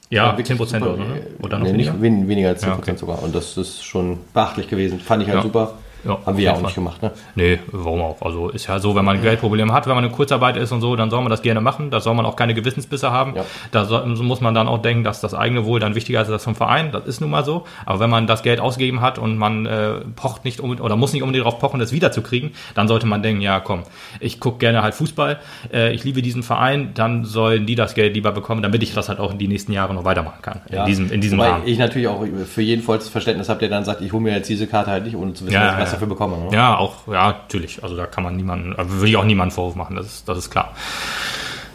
ja, War wirklich 10 Prozent oder ne? Oder noch nee, weniger. nicht wen, weniger als 10% Ja, okay. sogar. Und das ist schon beachtlich gewesen. Fand ich halt Ja. super. Ja, haben wir ja auch jeden nicht Fall. gemacht. Ne? Nee, warum auch? Also ist ja so, wenn man Geldprobleme hat, wenn man eine Kurzarbeit ist und so, dann soll man das gerne machen. Da soll man auch keine Gewissensbisse haben. Ja. Da so muss man dann auch denken, dass das eigene Wohl dann wichtiger ist als das vom Verein. Das ist nun mal so. Aber wenn man das Geld ausgegeben hat und man äh, pocht nicht unbedingt oder muss nicht unbedingt darauf pochen, das wiederzukriegen, dann sollte man denken, ja komm, ich gucke gerne halt Fußball, äh, ich liebe diesen Verein, dann sollen die das Geld lieber bekommen, damit ich das halt auch in die nächsten Jahre noch weitermachen kann. In diesem, in diesem Wobei Rahmen. ich natürlich auch für jeden vollstes Verständnis habe, der dann sagt, ich hole mir jetzt diese Karte halt nicht, ohne zu wissen, Ja, was ja, was ja. dafür bekomme. Ne? Ja, auch, ja, natürlich. Also da kann man niemanden, würde ich auch niemanden Vorwurf machen, das ist, das ist klar.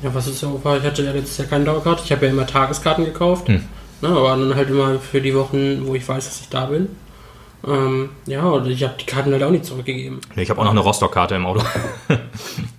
Ja, was ist so war, ich hatte ja letztes Jahr keine Dauerkarte. Ich habe ja immer Tageskarten gekauft. Hm. Ne, aber dann halt immer für die Wochen, wo ich weiß, dass ich da bin. Ähm, ja, und ich habe die Karten halt auch nicht zurückgegeben. Nee, ich habe auch noch eine Rostock-Karte im Auto.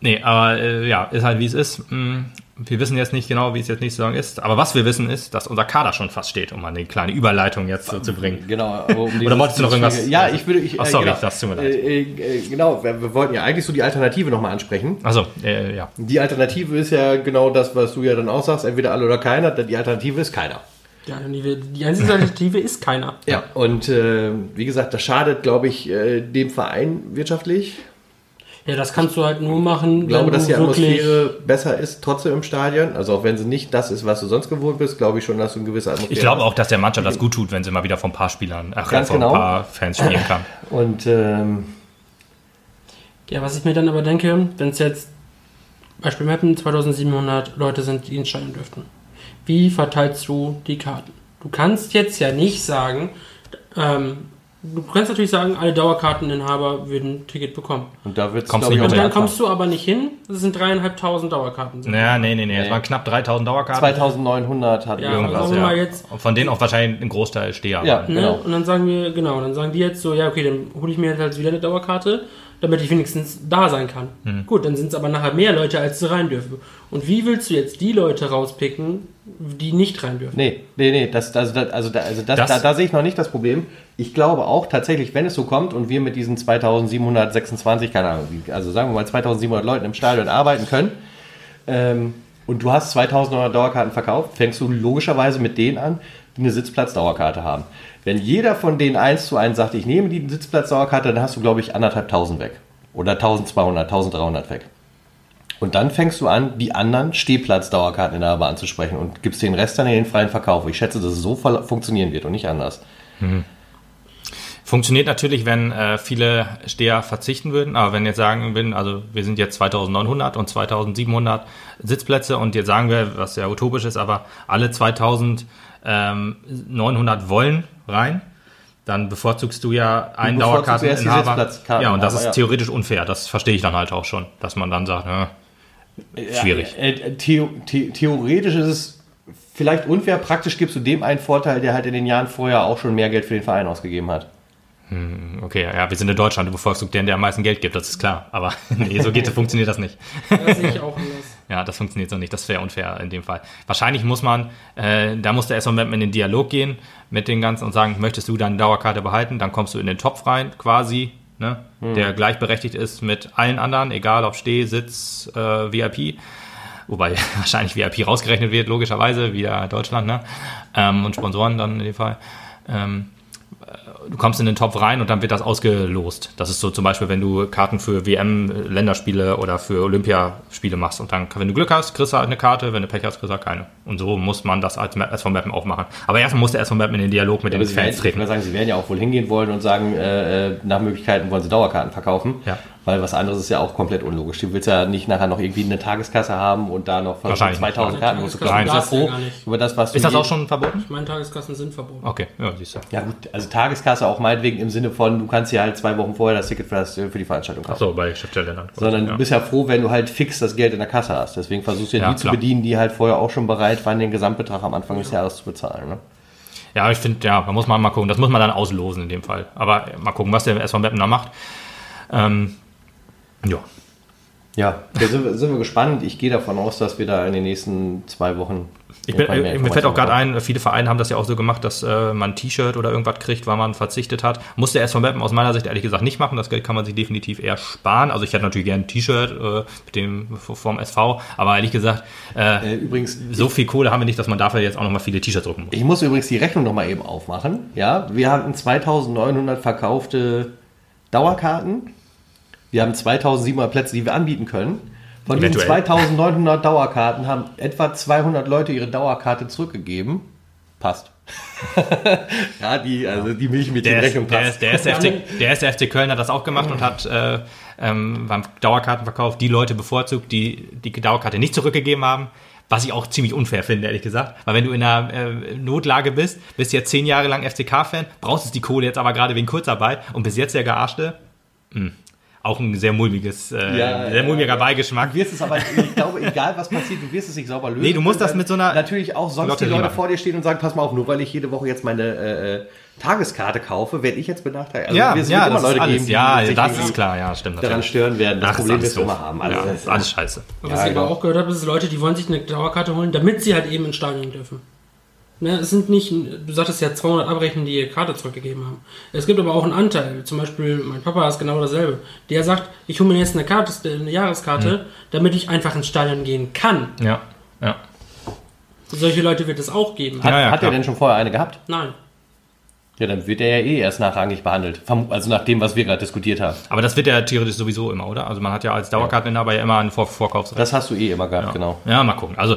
nee, aber äh, ja, ist halt wie es ist. Mm, Wir wissen jetzt nicht genau, wie es jetzt nächste Saison ist. Aber was wir wissen ist, dass unser Kader schon fast steht, um mal eine kleine Überleitung jetzt so zu bringen. Genau. aber Um Oder wolltest du noch irgendwas- Ja, ich würde. Ich, Ach, sorry, genau, das tut mir leid. Äh, äh, genau, wir, wir wollten ja eigentlich so die Alternative nochmal ansprechen. Also, äh, ja. Die Alternative ist ja genau das, was du ja dann auch sagst, entweder alle oder keiner. Die Alternative ist keiner. Die Alternative, die einzige Alternative ist keiner. Ja, und äh, wie gesagt, das schadet, glaube ich, äh, dem Verein wirtschaftlich. Ja, das kannst du halt nur machen, Ich glaube, wenn dass die. Atmosphäre besser ist, trotzdem im Stadion. Also auch wenn sie nicht das ist, was du sonst gewohnt bist, glaube ich schon, dass du eine gewisse Atmosphäre Ich glaube auch, dass der Mannschaft das gut tut, wenn sie mal wieder von ein paar Spielern, ach, Ganz von genau. ein paar Fans spielen kann. Und ähm, Ja, was ich mir dann aber denke, wenn es jetzt Beispiel Mappen 2700 Leute sind, die ins Stadion dürften. Wie verteilst du die Karten? Du kannst jetzt ja nicht sagen, ähm, du kannst natürlich sagen, alle Dauerkarteninhaber würden ein Ticket bekommen. und da wird Kommst ich, Und dann kommst du aber nicht hin, das sind dreieinhalbtausend Dauerkarten. Naja, nee, nee, nee. Es Nee. waren knapp 3000 Dauerkarten. 2900 hat Ja, Irgendwas, sagen wir ja. jetzt- Von denen auch wahrscheinlich ein Großteil Steher. Ja. Ne? Genau. Und dann sagen wir, genau, dann sagen die jetzt so, ja, okay, dann hole ich mir jetzt halt wieder eine Dauerkarte, damit ich wenigstens da sein kann. Mhm. Gut, dann sind es aber nachher mehr Leute, als sie rein dürfen. Und wie willst du jetzt die Leute rauspicken, die nicht rein dürfen? Nee, nee, nee, das, also, das, also, da, also das, Das- da, da sehe ich noch nicht das Problem. Ich glaube auch tatsächlich, wenn es so kommt und wir mit diesen 2726, keine Ahnung, wie- also sagen wir mal 2700 Leuten im Stadion arbeiten können ähm, und du hast 2900 Dauerkarten verkauft, fängst du logischerweise mit denen an, die eine Sitzplatz-Dauerkarte haben. Wenn jeder von denen eins zu eins sagt, ich nehme die Sitzplatz-Dauerkarte, dann hast du, glaube ich, anderthalb tausend weg. Oder 1200, 1300 weg. Und dann fängst du an, die anderen Stehplatz-Dauerkarteninhaber anzusprechen und gibst den Rest dann in den freien Verkauf. Ich schätze, dass es so funktionieren wird und nicht anders. Funktioniert natürlich, wenn äh, viele Steher verzichten würden, aber wenn jetzt sagen würden, also wir sind jetzt 2900 und 2700 Sitzplätze und jetzt sagen wir, was ja utopisch ist, aber alle 2900 wollen rein, dann bevorzugst du ja einen Du bevorzugst erst die Dauerkarteninhaber. Ja, und das ist ja. theoretisch unfair. Das verstehe ich dann halt auch schon, dass man dann sagt, ja, schwierig. Ja, äh, theo the theoretisch ist es vielleicht unfair. Praktisch gibst du dem einen Vorteil, der halt in den Jahren vorher auch schon mehr Geld für den Verein ausgegeben hat. Okay, ja, wir sind in Deutschland, du bevorzugst den, der am meisten Geld gibt, das ist klar. Aber nee, so geht, funktioniert das nicht. Das sehe ich auch anders. Ja, das funktioniert so nicht. Das wäre unfair in dem Fall. Wahrscheinlich muss man, äh, da muss der erstmal in den Dialog gehen mit den ganzen und sagen, möchtest du deine Dauerkarte behalten? Dann kommst du in den Topf rein, quasi, ne? der gleichberechtigt ist mit allen anderen, egal ob Steh, Sitz, äh, VIP. Wobei wahrscheinlich VIP rausgerechnet wird, logischerweise, wieder Deutschland, ne? Ähm, und Sponsoren dann in dem Fall. Ähm, du kommst in den Topf rein und dann wird das ausgelost. Das ist so zum Beispiel, wenn du Karten für WM-Länderspiele oder für Olympiaspiele machst und dann, wenn du Glück hast, kriegst du halt eine Karte, wenn du Pech hast, kriegst du halt keine. Und so muss man das als SV Mappen auch machen. Aber erstmal muss der SV Mappen in den Dialog mit Aber den werden, Fans ich treten. würde sagen, sie werden ja auch wohl hingehen wollen und sagen, äh, äh, nach Möglichkeiten wollen sie Dauerkarten verkaufen. Ja. Weil was anderes ist ja auch komplett unlogisch. Du willst ja nicht nachher noch irgendwie eine Tageskasse haben und da noch Wahrscheinlich 2000 nicht. Karten musst du ja froh über das, was du Ist das auch schon verboten? Meine Tageskassen sind verboten. Okay, ja, siehst du. Ja gut, also Tageskasse auch meinetwegen im Sinne von, du kannst ja halt zwei Wochen vorher das Ticket für, das, für die Veranstaltung kaufen. So, bei Schriftstellern. Sondern ja. du bist ja froh, wenn du halt fix das Geld in der Kasse hast. Deswegen versuchst du ja, Ja, die zu klar. bedienen, die halt vorher auch schon bereit waren, den Gesamtbetrag am Anfang des Jahres zu bezahlen. Ne? Ja, ich finde, ja, da muss man mal gucken. Das muss man dann auslosen in dem Fall. Aber äh, mal gucken, was der SV Mappen da macht. Ähm, ja. Ja, da sind wir, sind wir gespannt. Ich gehe davon aus, dass wir da in den nächsten zwei Wochen. Ich bin, mir fällt auch gerade ein, viele Vereine haben das ja auch so gemacht, dass äh, man ein T-Shirt oder irgendwas kriegt, weil man verzichtet hat. Muss der SV Mappen aus meiner Sicht ehrlich gesagt nicht machen. Das Geld kann man sich definitiv eher sparen. Also ich hätte natürlich gerne ein T-Shirt äh, mit dem vom SV, aber ehrlich gesagt, äh. Äh, übrigens, so viel Kohle haben wir nicht, dass man dafür jetzt auch nochmal viele T-Shirts drucken muss. ich muss übrigens die Rechnung nochmal eben aufmachen. Ja, wir hatten 2900 verkaufte Dauerkarten. Wir haben 2700 Plätze, die wir anbieten können. Von diesen Eventuell. 2900 Dauerkarten haben etwa 200 Leute ihre Dauerkarte zurückgegeben. Passt. ja, die, also die Milch mit Der, der der, passt. FC, der ist der FC Köln hat das auch gemacht und hat äh, ähm, beim Dauerkartenverkauf die Leute bevorzugt, die die Dauerkarte nicht zurückgegeben haben. Was ich auch ziemlich unfair finde, ehrlich gesagt. Weil wenn du in einer äh, Notlage bist, bist jetzt zehn Jahre lang FCK-Fan, brauchst es die Kohle jetzt aber gerade wegen Kurzarbeit und bis jetzt der Gearschte, mh, auch ein sehr mulmiges, äh, Ja, sehr mulmiger Beigeschmack. Du wirst es aber, ich glaube, egal was passiert, du wirst es nicht sauber lösen. Nee, du musst das mit so einer Natürlich auch sonst Lotterie die Leute machen. vor dir stehen und sagen, pass mal auf, nur weil ich jede Woche jetzt meine äh, äh, Tageskarte kaufe, werde ich jetzt benachteiligt. Also ja, wirst- ja, wird das ist alles. die ja, das ist klar, ja, stimmt. daran natürlich. stören werden. Das Ach, Problem alles wirst du immer haben. Also ja, das ist alles scheiße. Was Ja, ich aber genau. auch gehört habe, ist Leute, die wollen sich eine Dauerkarte holen, damit sie halt eben ins Stadion dürfen. Ne, es sind nicht, du sagtest ja 200 abrechnen, die ihre Karte zurückgegeben haben. Es gibt aber auch einen Anteil. Zum Beispiel, mein Papa ist genau dasselbe. Der sagt, ich hole mir jetzt eine Karte, eine Jahreskarte, damit ich einfach ins Stadion gehen kann. Ja, ja. Solche Leute wird es auch geben. Hat, Ja, ja, hat er denn schon vorher eine gehabt? Nein. Ja, dann wird er ja eh erst nachrangig behandelt. Also nach dem, was wir gerade diskutiert haben. Aber das wird ja theoretisch sowieso immer, oder? Also man hat ja als Dauerkarteninhaber ja immer ein Vor Vorkaufsrecht. Das hast du eh immer gehabt, genau. Ja, mal gucken. Also,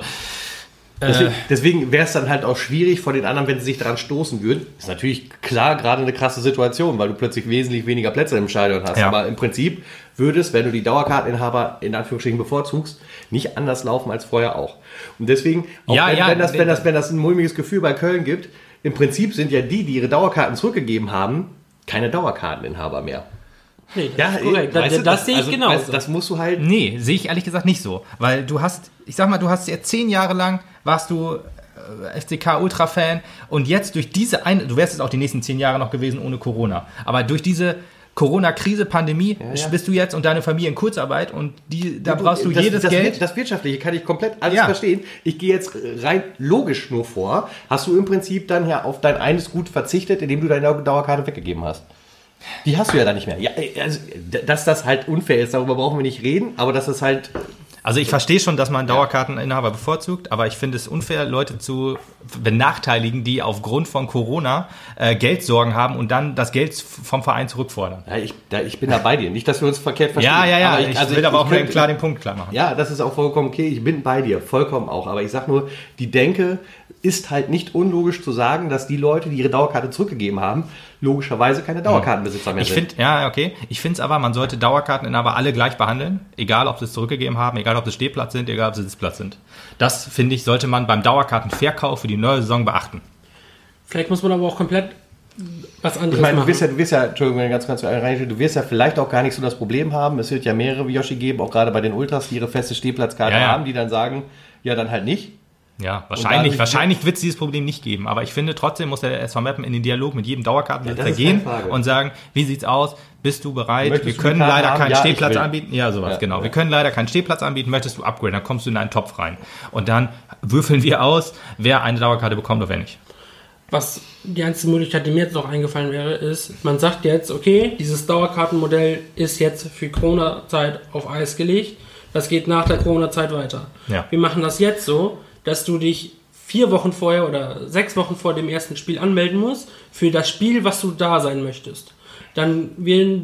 Deswegen, deswegen wäre es dann halt auch schwierig von den anderen, wenn sie sich daran stoßen würden. Ist natürlich klar gerade eine krasse Situation, weil du plötzlich wesentlich weniger Plätze im Stadion hast. Ja. Aber im Prinzip würde es, wenn du die Dauerkarteninhaber in Anführungsstrichen bevorzugst, nicht anders laufen als vorher auch. Und deswegen, auch Ja, wenn, ja, wenn, das, wenn, das, wenn das ein mulmiges Gefühl bei Köln gibt, im Prinzip sind ja die, die ihre Dauerkarten zurückgegeben haben, keine Dauerkarteninhaber mehr. Nee, das ist korrekt. weißt Das, du, das, sehe ich also, weißt du, Das musst du halt nee, sehe ich ehrlich gesagt nicht so. Weil du hast, ich sag mal, du hast ja zehn Jahre lang, warst du äh, FCK Ultra-Fan und jetzt durch diese eine, du wärst es auch die nächsten zehn Jahre noch gewesen ohne Corona, aber durch diese Corona-Krise, Pandemie, ja. bist du jetzt und deine Familie in Kurzarbeit und die, da brauchst du das, jedes das, Geld. Das Wirtschaftliche kann ich komplett alles Ja. verstehen. Ich gehe jetzt rein logisch nur vor. Hast du im Prinzip dann ja auf dein eines Gut verzichtet, indem du deine Dauerkarte weggegeben hast? Die hast du ja dann nicht mehr. Ja, also, dass das halt unfair ist, darüber brauchen wir nicht reden, aber dass es halt. Also ich verstehe schon, dass man Dauerkarteninhaber bevorzugt, aber ich finde es unfair, Leute zu benachteiligen, die aufgrund von Corona äh, Geldsorgen haben und dann das Geld vom Verein zurückfordern. Ja, ich, da, ich bin da bei dir. Nicht, dass wir uns verkehrt verstehen. Ja, ja, ja. Ich, also will aber auch könnte- klar den Punkt klar machen. Ja, das ist auch vollkommen okay. Ich bin bei dir, vollkommen auch. Aber ich sag nur, die Denke ist halt nicht unlogisch zu sagen, dass die Leute, die ihre Dauerkarte zurückgegeben haben, logischerweise keine Dauerkartenbesitzer mehr Ich sind. finde, ja, okay. Ich finde es aber, man sollte Dauerkarteninhaber alle gleich behandeln. Egal, ob sie es zurückgegeben haben, egal, ob sie Stehplatz sind, egal, ob sie Sitzplatz sind. Das, finde ich, sollte man beim Dauerkartenverkauf für die neue Saison beachten. Vielleicht muss man aber auch komplett was anderes Ich meine, du machen. wirst ja, du wirst ja, Entschuldigung, wenn ich ganz kurz rein, du wirst ja vielleicht auch gar nicht so das Problem haben. Es wird ja mehrere Yoshi geben, auch gerade bei den Ultras, die ihre feste Stehplatzkarte Ja, ja. haben, die dann sagen, ja, dann halt nicht. Ja, wahrscheinlich, dadurch- wahrscheinlich wird es dieses Problem nicht geben. Aber ich finde trotzdem muss der SV Meppen in den Dialog mit jedem Dauerkartenbesitzer Ja, gehen und sagen, wie sieht's aus? Bist du bereit? Möchtest wir können leider haben? keinen Ja, Stehplatz anbieten. Ja, sowas, Ja, genau. ja. Wir können leider keinen Stehplatz anbieten. Möchtest du upgraden? Dann kommst du in einen Topf rein. Und dann würfeln wir aus, wer eine Dauerkarte bekommt oder wer nicht. Was die einzige Möglichkeit, die mir jetzt noch eingefallen wäre, ist, man sagt jetzt, okay, dieses Dauerkartenmodell ist jetzt für Corona-Zeit auf Eis gelegt. Das geht nach der Corona-Zeit weiter. Ja. Wir machen das jetzt so, dass du dich vier Wochen vorher oder sechs Wochen vor dem ersten Spiel anmelden musst für das Spiel, was du da sein möchtest. Dann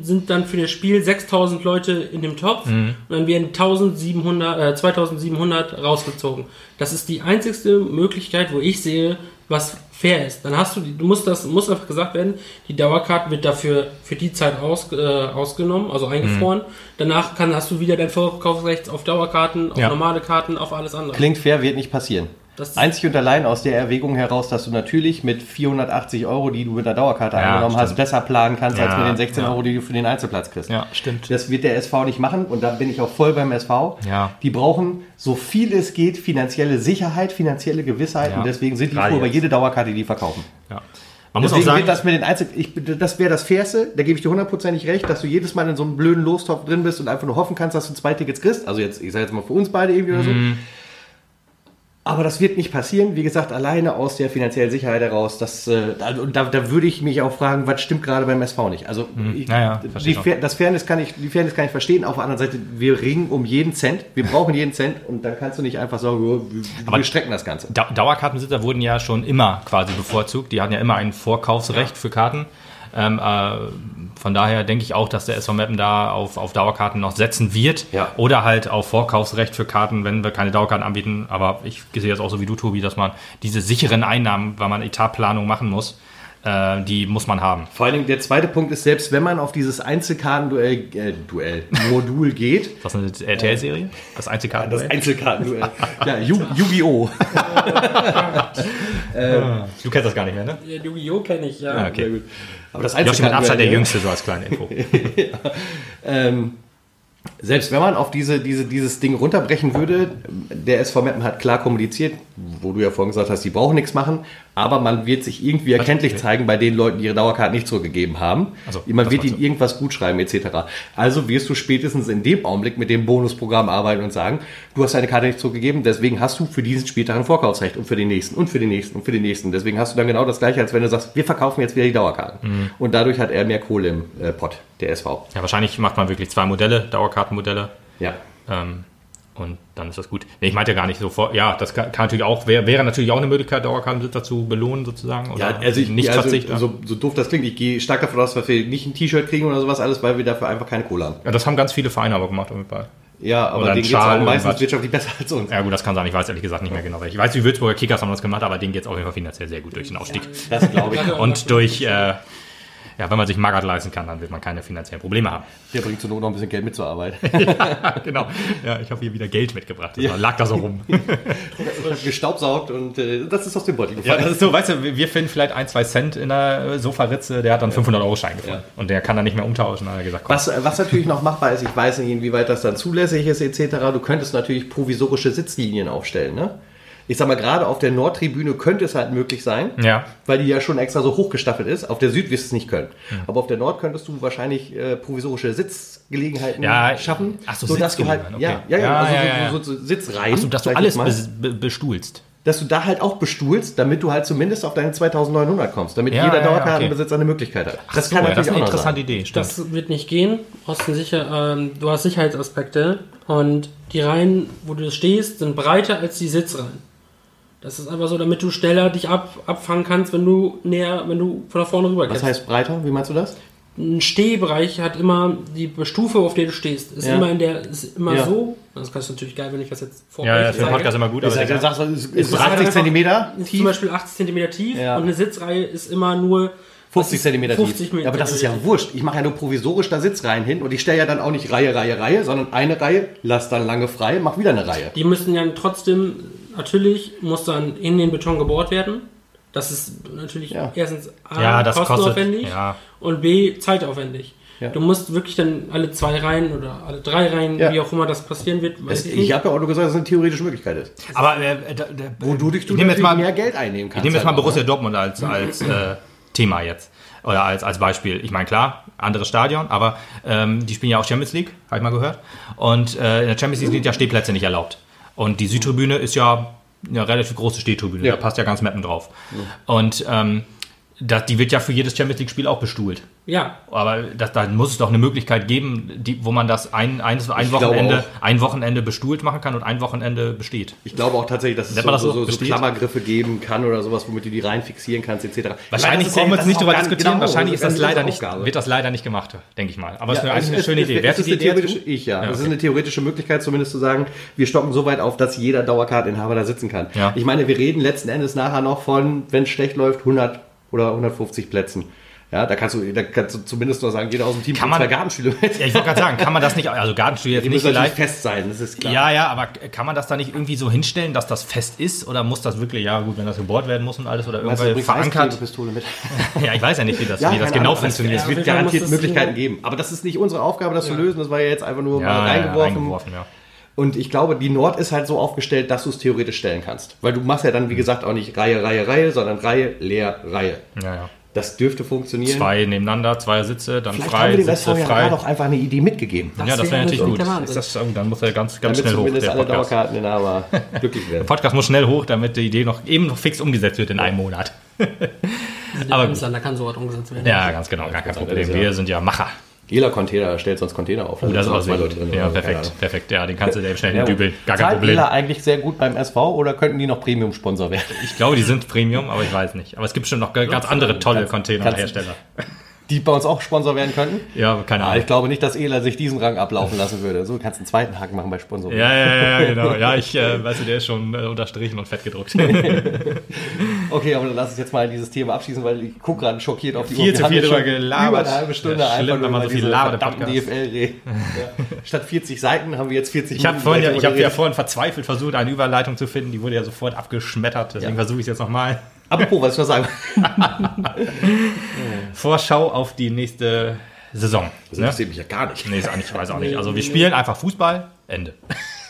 sind dann für das Spiel 6000 Leute in dem Topf und dann werden 1700, äh, 2700 rausgezogen. Das ist die einzigste Möglichkeit, wo ich sehe, was fair ist. Dann hast du, die, du musst das, muss einfach gesagt werden, die Dauerkarte wird dafür für die Zeit aus, äh, ausgenommen, also eingefroren. Danach kann, hast du wieder dein Vorkaufsrecht auf Dauerkarten, auf Ja. normale Karten, auf alles andere. Klingt fair, wird nicht passieren. Das ist- Einzig und allein aus der Erwägung heraus, dass du natürlich mit 480 Euro, die du mit der Dauerkarte Ja, angenommen hast, stimmt. besser planen kannst, als Ja, mit den 16 ja. Euro, die du für den Einzelplatz kriegst. Ja, stimmt. Das wird der SV nicht machen und da bin ich auch voll beim SV. Ja. Die brauchen so viel es geht finanzielle Sicherheit, finanzielle Gewissheit Ja. und deswegen sind die Gerade froh über jede Dauerkarte, die die verkaufen. Ja. Man muss auch Deswegen sagen, wird das mit den Einzel ich, das wäre das Fairste, da gebe ich dir hundertprozentig recht, dass du jedes Mal in so einem blöden Lostopf drin bist und einfach nur hoffen kannst, dass du zwei Tickets kriegst. Also jetzt, ich sage jetzt mal für uns beide irgendwie oder so. Aber das wird nicht passieren, wie gesagt, alleine aus der finanziellen Sicherheit heraus. Das, äh, da, da würde ich mich auch fragen, was stimmt gerade beim SV nicht? Also ich, Naja, die. Fair- das Fairness kann ich, die Fairness kann ich verstehen. Auf der anderen Seite, wir ringen um jeden Cent. Wir brauchen jeden Cent und dann kannst du nicht einfach sagen, oh, wir, Aber- wir strecken das Ganze. Dau- Dauerkartenbesitzer wurden ja schon immer quasi bevorzugt. Die hatten ja immer ein Vorkaufsrecht für Karten. Ähm, äh, von daher denke ich auch, dass der SV Meppen da auf, auf Dauerkarten noch setzen wird. Ja. Oder halt auf Vorkaufsrecht für Karten, wenn wir keine Dauerkarten anbieten. Aber ich sehe das auch so wie du, Tobi, dass man diese sicheren Einnahmen, weil man Etatplanung machen muss, äh, die muss man haben. Vor allen Dingen der zweite Punkt ist, selbst wenn man auf dieses Einzelkartenduell, äh, Duell, Modul geht, Ist das eine RTL-Serie? Das Einzelkarten. das Einzelkartenduell, ja, Yu- Yu-Gi-Oh! du kennst das gar nicht mehr, ne? Ja, Yu-Gi-Oh! kenne ich, ja. Ja, okay. Sehr gut. Aber das Joshi mit Abstand der Jüngste, so als kleine Info. ähm, selbst wenn man auf diese, diese, dieses Ding runterbrechen würde, der SV Meppen hat klar kommuniziert, wo du ja vorhin gesagt hast, die brauchen nichts machen, aber man wird sich irgendwie erkenntlich Okay. zeigen bei den Leuten, die ihre Dauerkarte nicht zurückgegeben haben. Also, man wird ihnen irgendwas gut schreiben etc. Also wirst du spätestens in dem Augenblick mit dem Bonusprogramm arbeiten und sagen, du hast deine Karte nicht zurückgegeben, deswegen hast du für diesen Spieltag ein Vorkaufsrecht und für den nächsten und für den nächsten und für den nächsten. Deswegen hast du dann genau das gleiche, als wenn du sagst, wir verkaufen jetzt wieder die Dauerkarten. Mhm. Und dadurch hat er mehr Kohle im äh, Pott, der SV. Ja, wahrscheinlich macht man wirklich zwei Modelle, Dauerkartenmodelle. Ja. Ähm, und dann ist das gut. Nee, ich meinte gar nicht sofort. Ja, das kann, kann natürlich auch, wäre, natürlich auch eine Möglichkeit, Dauerkartenbesitzer zu belohnen sozusagen. Oder Ja, also ich nicht also, verzichten. so, so doof das klingt, ich gehe stark davon aus, dass wir nicht ein T-Shirt kriegen oder sowas alles, weil wir dafür einfach keine Kohle haben. ja, das haben ganz viele Vereine aber gemacht. Damit bei. Ja, aber denen geht es meistens wirtschaftlich besser als uns. Ja gut, das kann sein. Ich weiß ehrlich gesagt nicht mehr genau. welche. Ich weiß, die Würzburger Kickers haben das gemacht, aber denen geht es auf jeden Fall finanziell sehr gut durch den Aufstieg. Das glaube ich. Und durch, äh, ja, wenn man sich Magath leisten kann, dann wird man keine finanziellen Probleme haben. Der bringt zur Not noch ein bisschen Geld mit zur Arbeit. genau. Ja, ich habe hier wieder Geld mitgebracht. Das war- lag da so rum. Gestaubsaugt und äh, das ist aus dem Beutel Ja, gefallen. das ist so, weißt du, wir finden vielleicht ein, zwei Cent in der Sofaritze, der hat dann 500-Euro-Schein gefunden. Ja. Und der kann dann nicht mehr umtauschen. Hat er gesagt, komm, Was, was natürlich noch machbar ist, ich weiß nicht, inwieweit das dann zulässig ist, etc. Du könntest natürlich provisorische Sitzlinien aufstellen. Ne? Ich sag mal, gerade auf der Nordtribüne könnte es halt möglich sein, Ja. weil die ja schon extra so hochgestaffelt ist. Auf der Süd wirst du es nicht können. Aber auf der Nord könntest du wahrscheinlich äh, provisorische Sitzgelegenheiten Ja, schaffen. ach so, sodass du halt, okay. ja, ja, ja, Ja, also ja, so, ja. So, so, so Sitzreihen. Achso, dass du alles be bestuhlst. dass du da halt auch bestuhlst, damit du halt zumindest auf deine 2900 kommst, damit Ja, jeder ja, Dauerkartenbesitzer eine Möglichkeit hat. Das So, ja, das ist eine interessante sein. Idee. Stimmt. Das wird nicht gehen. Sicher, ähm, du hast Sicherheitsaspekte und die Reihen, wo du stehst, sind breiter als die Sitzreihen. Das ist einfach so, damit du schneller dich ab, abfangen kannst, wenn du näher, wenn du von da vorne rüber Was gehst. heißt breiter? Wie meinst du das? Ein Stehbereich hat immer die Stufe, auf der du stehst, ist Ja. immer in der, ist immer Ja. so. Das ist natürlich geil, wenn ich das jetzt vor ja, euch ja, für den. Podcast immer gut, aber Ist, ist du sagst, es ist ist halt 80 einfach- Zentimeter Ist tief, zum Beispiel 80 cm tief Ja. und eine Sitzreihe ist immer nur 50 Zentimeter 50 tief. Ja, aber das ist ja wurscht. Ich mache ja nur provisorisch da Sitzreihen hin und ich stelle ja dann auch nicht Reihe, Reihe, Reihe, sondern eine Reihe, lass dann lange frei, mach wieder eine Reihe. Die müssen ja trotzdem, natürlich muss dann in den Beton gebohrt werden. Das ist natürlich Ja. erstens A, Ja, das kostet. kostenaufwendig Ja, und B, zeitaufwendig. Ja. Du musst wirklich dann alle zwei Reihen oder alle drei Reihen, Ja. wie auch immer das passieren wird, weiß Es, ich ich habe ja auch nur gesagt, dass es eine theoretische Möglichkeit ist. aber äh, da, da, Wo du dich ich nehme jetzt mal, mehr Geld einnehmen ich kannst. nehme jetzt mal halt auch, Borussia ne? Dortmund als, als äh, Thema jetzt. Oder als, als Beispiel. Ich meine, klar, anderes Stadion, aber ähm, die spielen ja auch Champions League, habe ich mal gehört. Und äh, in der Champions League sind ja Stehplätze nicht erlaubt. Und die Südtribüne ist ja eine relativ große Stehtribüne, Ja. da passt ja ganz Mappen drauf. Und ähm, das, die wird ja für jedes Champions League-Spiel auch bestuhlt. Ja, Aber das, da muss es doch eine Möglichkeit geben, die, wo man das ein, ein, ein, Wochenende, auch. ein Wochenende bestuhlt machen kann und ein Wochenende besteht. Ich glaube auch tatsächlich, dass es so, das so, so? so? Klammergriffe geben kann oder sowas, womit du die rein fixieren kannst, etc. Wahrscheinlich brauchen wir jetzt nicht darüber diskutieren. genau, Wahrscheinlich ist das leider nicht, wird das leider nicht gemacht, denke ich mal. Aber es Ja, ist eigentlich eine es- schöne es- Idee. Es, Wer es ist die eine Idee dazu? theoretische, ich ja. Ja, Es ist okay. eine theoretische Möglichkeit, zumindest zu sagen, wir stocken so weit auf, dass jeder Dauerkarteninhaber da sitzen kann. Ja. Ich meine, wir reden letzten Endes nachher noch von, wenn es schlecht läuft, 100 oder 150 Plätzen. Ja, da kannst du, da kannst du zumindest noch sagen, jeder aus dem Team Kann man- zwei Gartenstühle mit. Ja, ich wollte gerade sagen, kann man das nicht, also Gartenstuhl jetzt Die nicht vielleicht. fest sein, das ist klar. Ja, ja, aber kann man das da nicht irgendwie so hinstellen, dass das fest ist? Oder muss das wirklich, ja gut, wenn das gebohrt werden muss und alles oder du bringst verankert? Eiskleberpistole mit. Ja, ich weiß ja nicht, wie das, Ja, wie das genau Ahnung. funktioniert. Es wird garantiert Möglichkeiten geben. Aber das ist nicht unsere Aufgabe, das zu Ja. lösen. Das war ja jetzt einfach nur mal reingeworfen. reingeworfen, ja. Und ich glaube, die Nord ist halt so aufgestellt, dass du es theoretisch stellen kannst. Weil du machst ja dann, wie gesagt, auch nicht Reihe, Reihe, Reihe, sondern Reihe, leer, Reihe. ja, ja. Das dürfte funktionieren. Zwei nebeneinander, zwei Sitze, dann Vielleicht haben frei, wir dem Sitze ja frei. gerade auch einfach eine Idee mitgegeben. Ja, das wäre natürlich gut. der das, dann muss er ganz, ganz Damit schnell hoch, zumindest der alle Podcast. Dauerkarteninhaber glücklich Der werden. Podcast muss schnell hoch, damit die Idee noch eben noch fix umgesetzt wird in einem Monat. Aber gut. da kann sowas umgesetzt werden. Ja, ganz genau, gar kein Das Problem. ja- Wir sind ja Macher. Jeder Container stellt sonst Container auf. Oh, das ist sind zwei sehr Leute drin, Ja? Keine perfekt, perfekt. Ja, den kannst du dir schnell Ja, dübeln. Gar kein Problem. Ela eigentlich sehr gut beim SV oder könnten die noch Premium-Sponsor werden? Ich glaube, die sind Premium, aber ich weiß nicht. Aber es gibt schon noch ganz andere tolle Containerhersteller. Die bei uns auch Sponsor werden könnten? Ja, keine Ah, Ahnung. ich glaube nicht, dass Ela sich diesen Rang ablaufen lassen würde. So, du kannst einen zweiten Haken machen bei Sponsor. Ja, ja, ja, genau. Ja, ich, äh, weißt du, der ist schon äh, unterstrichen und fett gedruckt. Okay, aber dann lass uns jetzt mal dieses Thema abschließen, weil ich gucke gerade schockiert auf die Viel zu Wir haben viel drüber gelabert. Über eine halbe Stunde Ja, schlimm, einfach wenn man so viel labert im verdammten Podcast. DFL reden. Ja. Statt 40 Seiten haben wir jetzt 40 Ich habe Minuten vorhin ja, ich hab ja vorhin verzweifelt versucht, eine Überleitung zu finden. Die wurde ja sofort abgeschmettert. Deswegen versuche ich es jetzt nochmal. Apropos, was ich noch sagen Vorschau auf die nächste Saison. Das Ne? interessiert mich ja gar nicht. Nee, ich weiß auch nicht. Also wir spielen einfach Fußball, Ende.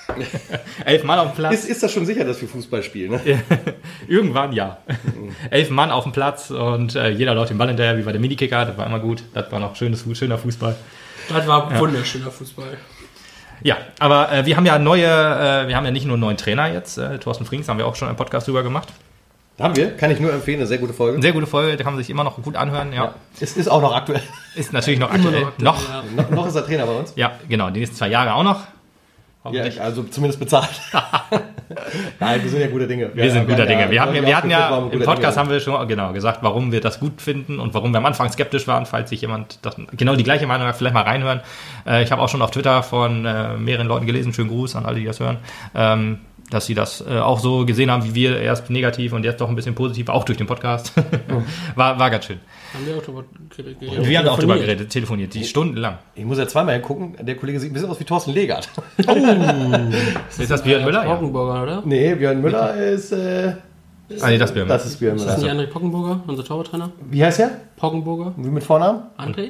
Elf Mann auf dem Platz. Ist, ist das schon sicher, dass wir Fußball spielen? Ne? Irgendwann ja. Elf Mann auf dem Platz und äh, jeder läuft den Ball hinterher, wie bei der Minikicker. Das war immer gut. Das war noch schönes, schöner Fußball. Das war wunderschöner Fußball. Ja, aber äh, wir haben ja neue, äh, wir haben ja nicht nur einen neuen Trainer jetzt. Äh, Thorsten Frings haben wir auch schon einen Podcast drüber gemacht. Haben wir, kann ich nur empfehlen, eine sehr gute Folge. Eine sehr gute Folge, da kann man sich immer noch gut anhören. Ja, Es ist auch noch aktuell. ist natürlich noch aktuell. noch. Noch. Ja. noch, noch ist er Trainer bei uns. Ja, genau. Die nächsten zwei Jahre auch noch. Ja, Hoffentlich. also zumindest bezahlt. Nein, wir sind ja guter Dinge. Wir sind guter Dinge. Wir, haben, wir, hatten ja im Podcast guter haben wir schon genau gesagt, warum wir das gut finden und warum wir am Anfang skeptisch waren, falls sich jemand das, genau die gleiche Meinung hat, vielleicht mal reinhören. Äh, ich habe auch schon auf Twitter von äh, mehreren Leuten gelesen, schönen Gruß an alle, die das hören, ähm, dass sie das äh, auch so gesehen haben wie wir, erst negativ und jetzt doch ein bisschen positiv, auch durch den Podcast. war, war ganz schön. Haben wir auch drüber geredet. Und wir haben auch drüber geredet, telefoniert, die stundenlang. Ich muss ja zweimal hingucken. Der Kollege sieht ein bisschen aus wie Thorsten Legert. Ist das Björn Müller? Ja. Pockenburger, oder? nee, Björn Müller ist. Äh, Ah, nee, das Björn Müller. das ist Björn Ist das nicht Müller. André Pockenburger, unser Torwarttrainer? Wie heißt er? Pockenburger? Wie mit Vornamen? André?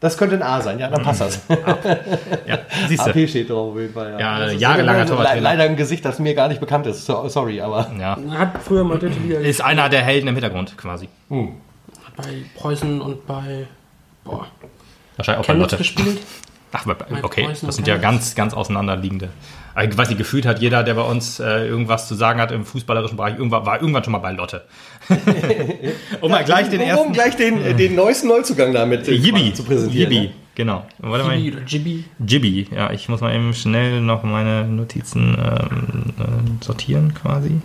Das könnte ein A sein, ja, dann passt das. Ja, siehst du. AP steht drauf auf jeden Fall. Ja, ist jahrelanger Torwarttrainer. Leider ein Gesicht, das mir gar nicht bekannt ist. So, sorry, aber. Ja. Er hat früher mal dritte Liga Ist einer der Helden im Hintergrund quasi. bei Preußen und bei boah, Wahrscheinlich auch bei Chemnitz Lotte. gespielt. Ach, okay, Preußen das sind ja ganz, ganz auseinanderliegende. Aber Ich weiß nicht, gefühlt hat jeder, der bei uns äh, irgendwas zu sagen hat im fußballerischen Bereich, irgendwann, war irgendwann schon mal bei Lotte. um mal gleich den um ersten. gleich den, äh, den neuesten Neuzugang damit äh, Yibi zu präsentieren. Yibi, ne? genau. Warte mal. Gibi oder Gibi. Jibby, ja, ich muss mal eben schnell noch meine Notizen ähm, äh, sortieren quasi.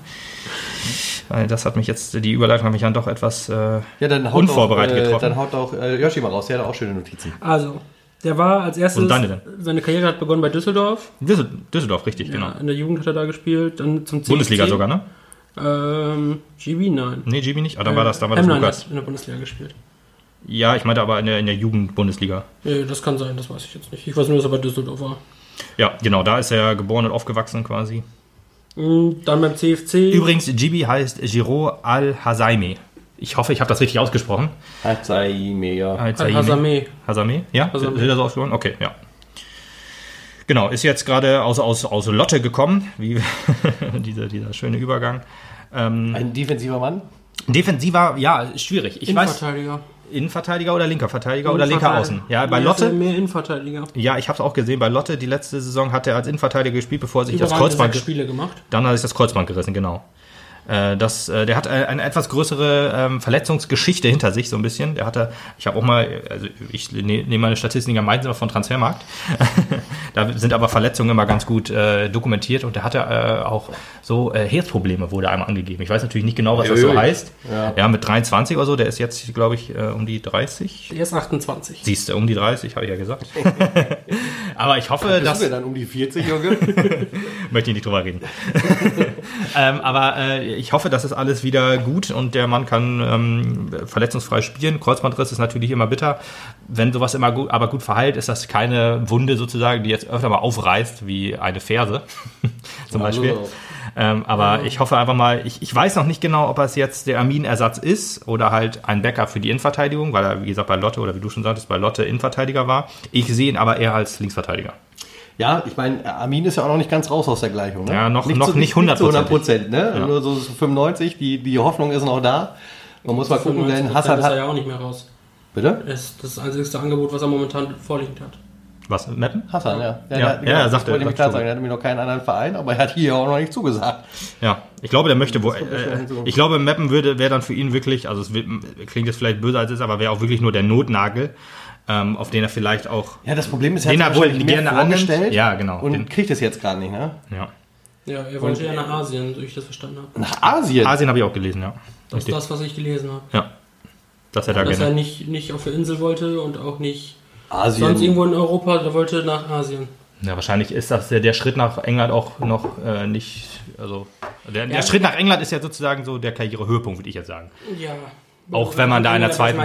Weil das hat mich jetzt, die Überleitung hat mich dann doch etwas äh, Ja, dann unvorbereitet auch, äh, getroffen. Dann haut auch äh, Yoshi mal raus, der hat auch schöne Notizen. Also, der war als erstes, Und deine denn? seine Karriere hat begonnen bei Düsseldorf. Düssel- Düsseldorf, richtig, genau. Ja, in der Jugend hat er da gespielt, dann zum CFC. Bundesliga sogar, ne? Ähm, GB, nein. Nee, Jibby nicht, aber dann war das, dann war das Lukas. hat in der Bundesliga gespielt. Ja, ich meinte aber in der, in der Jugend-Bundesliga. Nee, das kann sein, das weiß ich jetzt nicht. Ich weiß nur, dass er bei Düsseldorf war. Ja, genau, da ist er geboren und aufgewachsen quasi. Mm, Dann beim CFC. Übrigens, Gibi heißt Giro Al-Hazaimi. Ich hoffe, ich habe das richtig ausgesprochen. Mir ja. Hazame. Hazame? Ja? Hazame. Ist das ausgesprochen? Okay, ja. Genau, ist jetzt gerade aus, aus, aus Lotte gekommen, wie dieser, dieser schöne Übergang. Ein defensiver Mann. Defensiver, ja, schwierig. Ich weiß, Innenverteidiger. Innenverteidiger oder linker Verteidiger oder linker Außen. Ja, bei Lotte, Mehr Innenverteidiger. ja, ich habe es auch gesehen, bei Lotte, die letzte Saison hat er als Innenverteidiger gespielt, bevor er sich das Überragende Kreuzband, Spiele gemacht. dann hat er sich das Kreuzband gerissen, genau. Äh, Das, äh, der hat äh, eine etwas größere ähm, Verletzungsgeschichte hinter sich, so ein bisschen. Der hatte, ich habe auch mal, also ich ne- nehme meine Statistiken am meisten von Transfermarkt. da sind aber Verletzungen immer ganz gut äh, dokumentiert und der hatte äh, auch so äh, Herzprobleme, wurde einmal angegeben. Ich weiß natürlich nicht genau, was das so heißt. Ja. Ja. mit 23 oder so, der ist jetzt, glaube ich, äh, um die 30. Er ist 28. Siehst du, um die 30, habe ich ja gesagt. aber ich hoffe, dass. Denn dann um die 40, Junge? Möchte ich nicht drüber reden. ähm, aber äh, ich hoffe, das ist alles wieder gut und der Mann kann ähm, verletzungsfrei spielen. Kreuzbandriss ist natürlich immer bitter. Wenn sowas immer gut, aber gut verheilt, ist das keine Wunde sozusagen, die jetzt öfter mal aufreißt, wie eine Ferse zum Also Beispiel. so. Ähm, aber ich hoffe einfach mal, ich, ich weiß noch nicht genau, ob es jetzt der Armin-Ersatz ist oder halt ein Backup für die Innenverteidigung, weil er, wie gesagt, bei Lotte oder wie du schon sagtest, bei Lotte Innenverteidiger war. Ich sehe ihn aber eher als Linksverteidiger. Ja, ich meine, Armin ist ja auch noch nicht ganz raus aus der Gleichung. Ne? Ja, noch- noch zu, nicht zu 100 hundertprozentig. Prozent, ne? Nur so 95, die, die Hoffnung ist noch da. Man muss mal gucken, denn 95% Hassan ist er hat... ja auch nicht mehr raus. Bitte? Das ist das einzigste Angebot, was er momentan vorliegend hat. Was, Meppen? Hassan, ja. Ja, der hat- ja, er das sagte- wollte ich mir sagt klar sagen, er hat mir noch keinen anderen Verein, aber er hat hier auch noch nicht zugesagt. Ja, ich glaube, der möchte wohl. ja Äh, hinzu. ich glaube, Meppen würde wäre dann für ihn wirklich, also es wird, klingt jetzt vielleicht böse als es ist, aber wäre auch wirklich nur der Notnagel, ähm, auf den er vielleicht auch. Ja, das Problem ist, Den hat er sich wohl gerne annimmt. vorgestellt Ja, genau. Und Den- kriegt es jetzt gerade nicht, ne? Ja. Ja, er wollte ja nach Asien, so ich das verstanden habe. Nach Asien? Asien habe ich auch gelesen, ja. Das ist das, was ich gelesen habe. Ja. Dass er da Dass er gerne. nicht, nicht auf der Insel wollte und auch nicht Asien. sonst irgendwo in Europa, der wollte nach Asien. Ja, wahrscheinlich ist das der, der Schritt nach England auch noch äh, nicht. Also der, der Ja. Schritt nach England ist ja sozusagen so der Karrierehöhepunkt, würde ich jetzt sagen. Ja. Auch wenn man da in der zweiten-.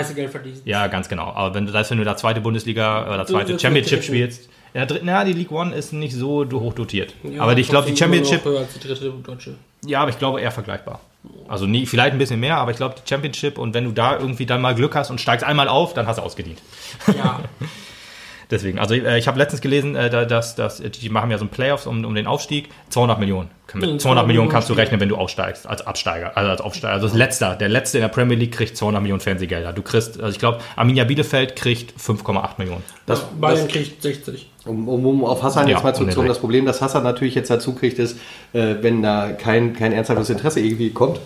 Ja, ganz genau. Aber wenn du das, wenn du da zweite Bundesliga oder zweite Championship spielst, in der dritten, ja, die League One ist nicht so hoch dotiert. Ja, aber ich glaube, die Championship, höher als die dritte deutsche. ja, aber ich glaube eher vergleichbar. Also nie, vielleicht ein bisschen mehr, aber ich glaube, die Championship und wenn du da irgendwie dann mal Glück hast und steigst einmal auf, dann hast du ausgedient. Ja. Deswegen, also äh, ich habe letztens gelesen, äh, da- dass, dass die machen ja so ein Playoffs um, um den Aufstieg. 200 Millionen. Mit 200 Ja, 200 Millionen kannst du rechnen, wenn du aufsteigst, als Absteiger, also als Aufsteiger. Also das Letzte, der Letzte in der Premier League kriegt 200 Millionen Fernsehgelder. Du kriegst, also ich glaube, Arminia Bielefeld kriegt 5,8 Millionen. Das, Bayern kriegt 60. um, um, um auf Hassan Ja, jetzt mal zurückzukommen, Dreh. das Problem, das Hassan natürlich jetzt dazu kriegt, ist, äh, wenn da kein, kein ernsthaftes Interesse irgendwie kommt,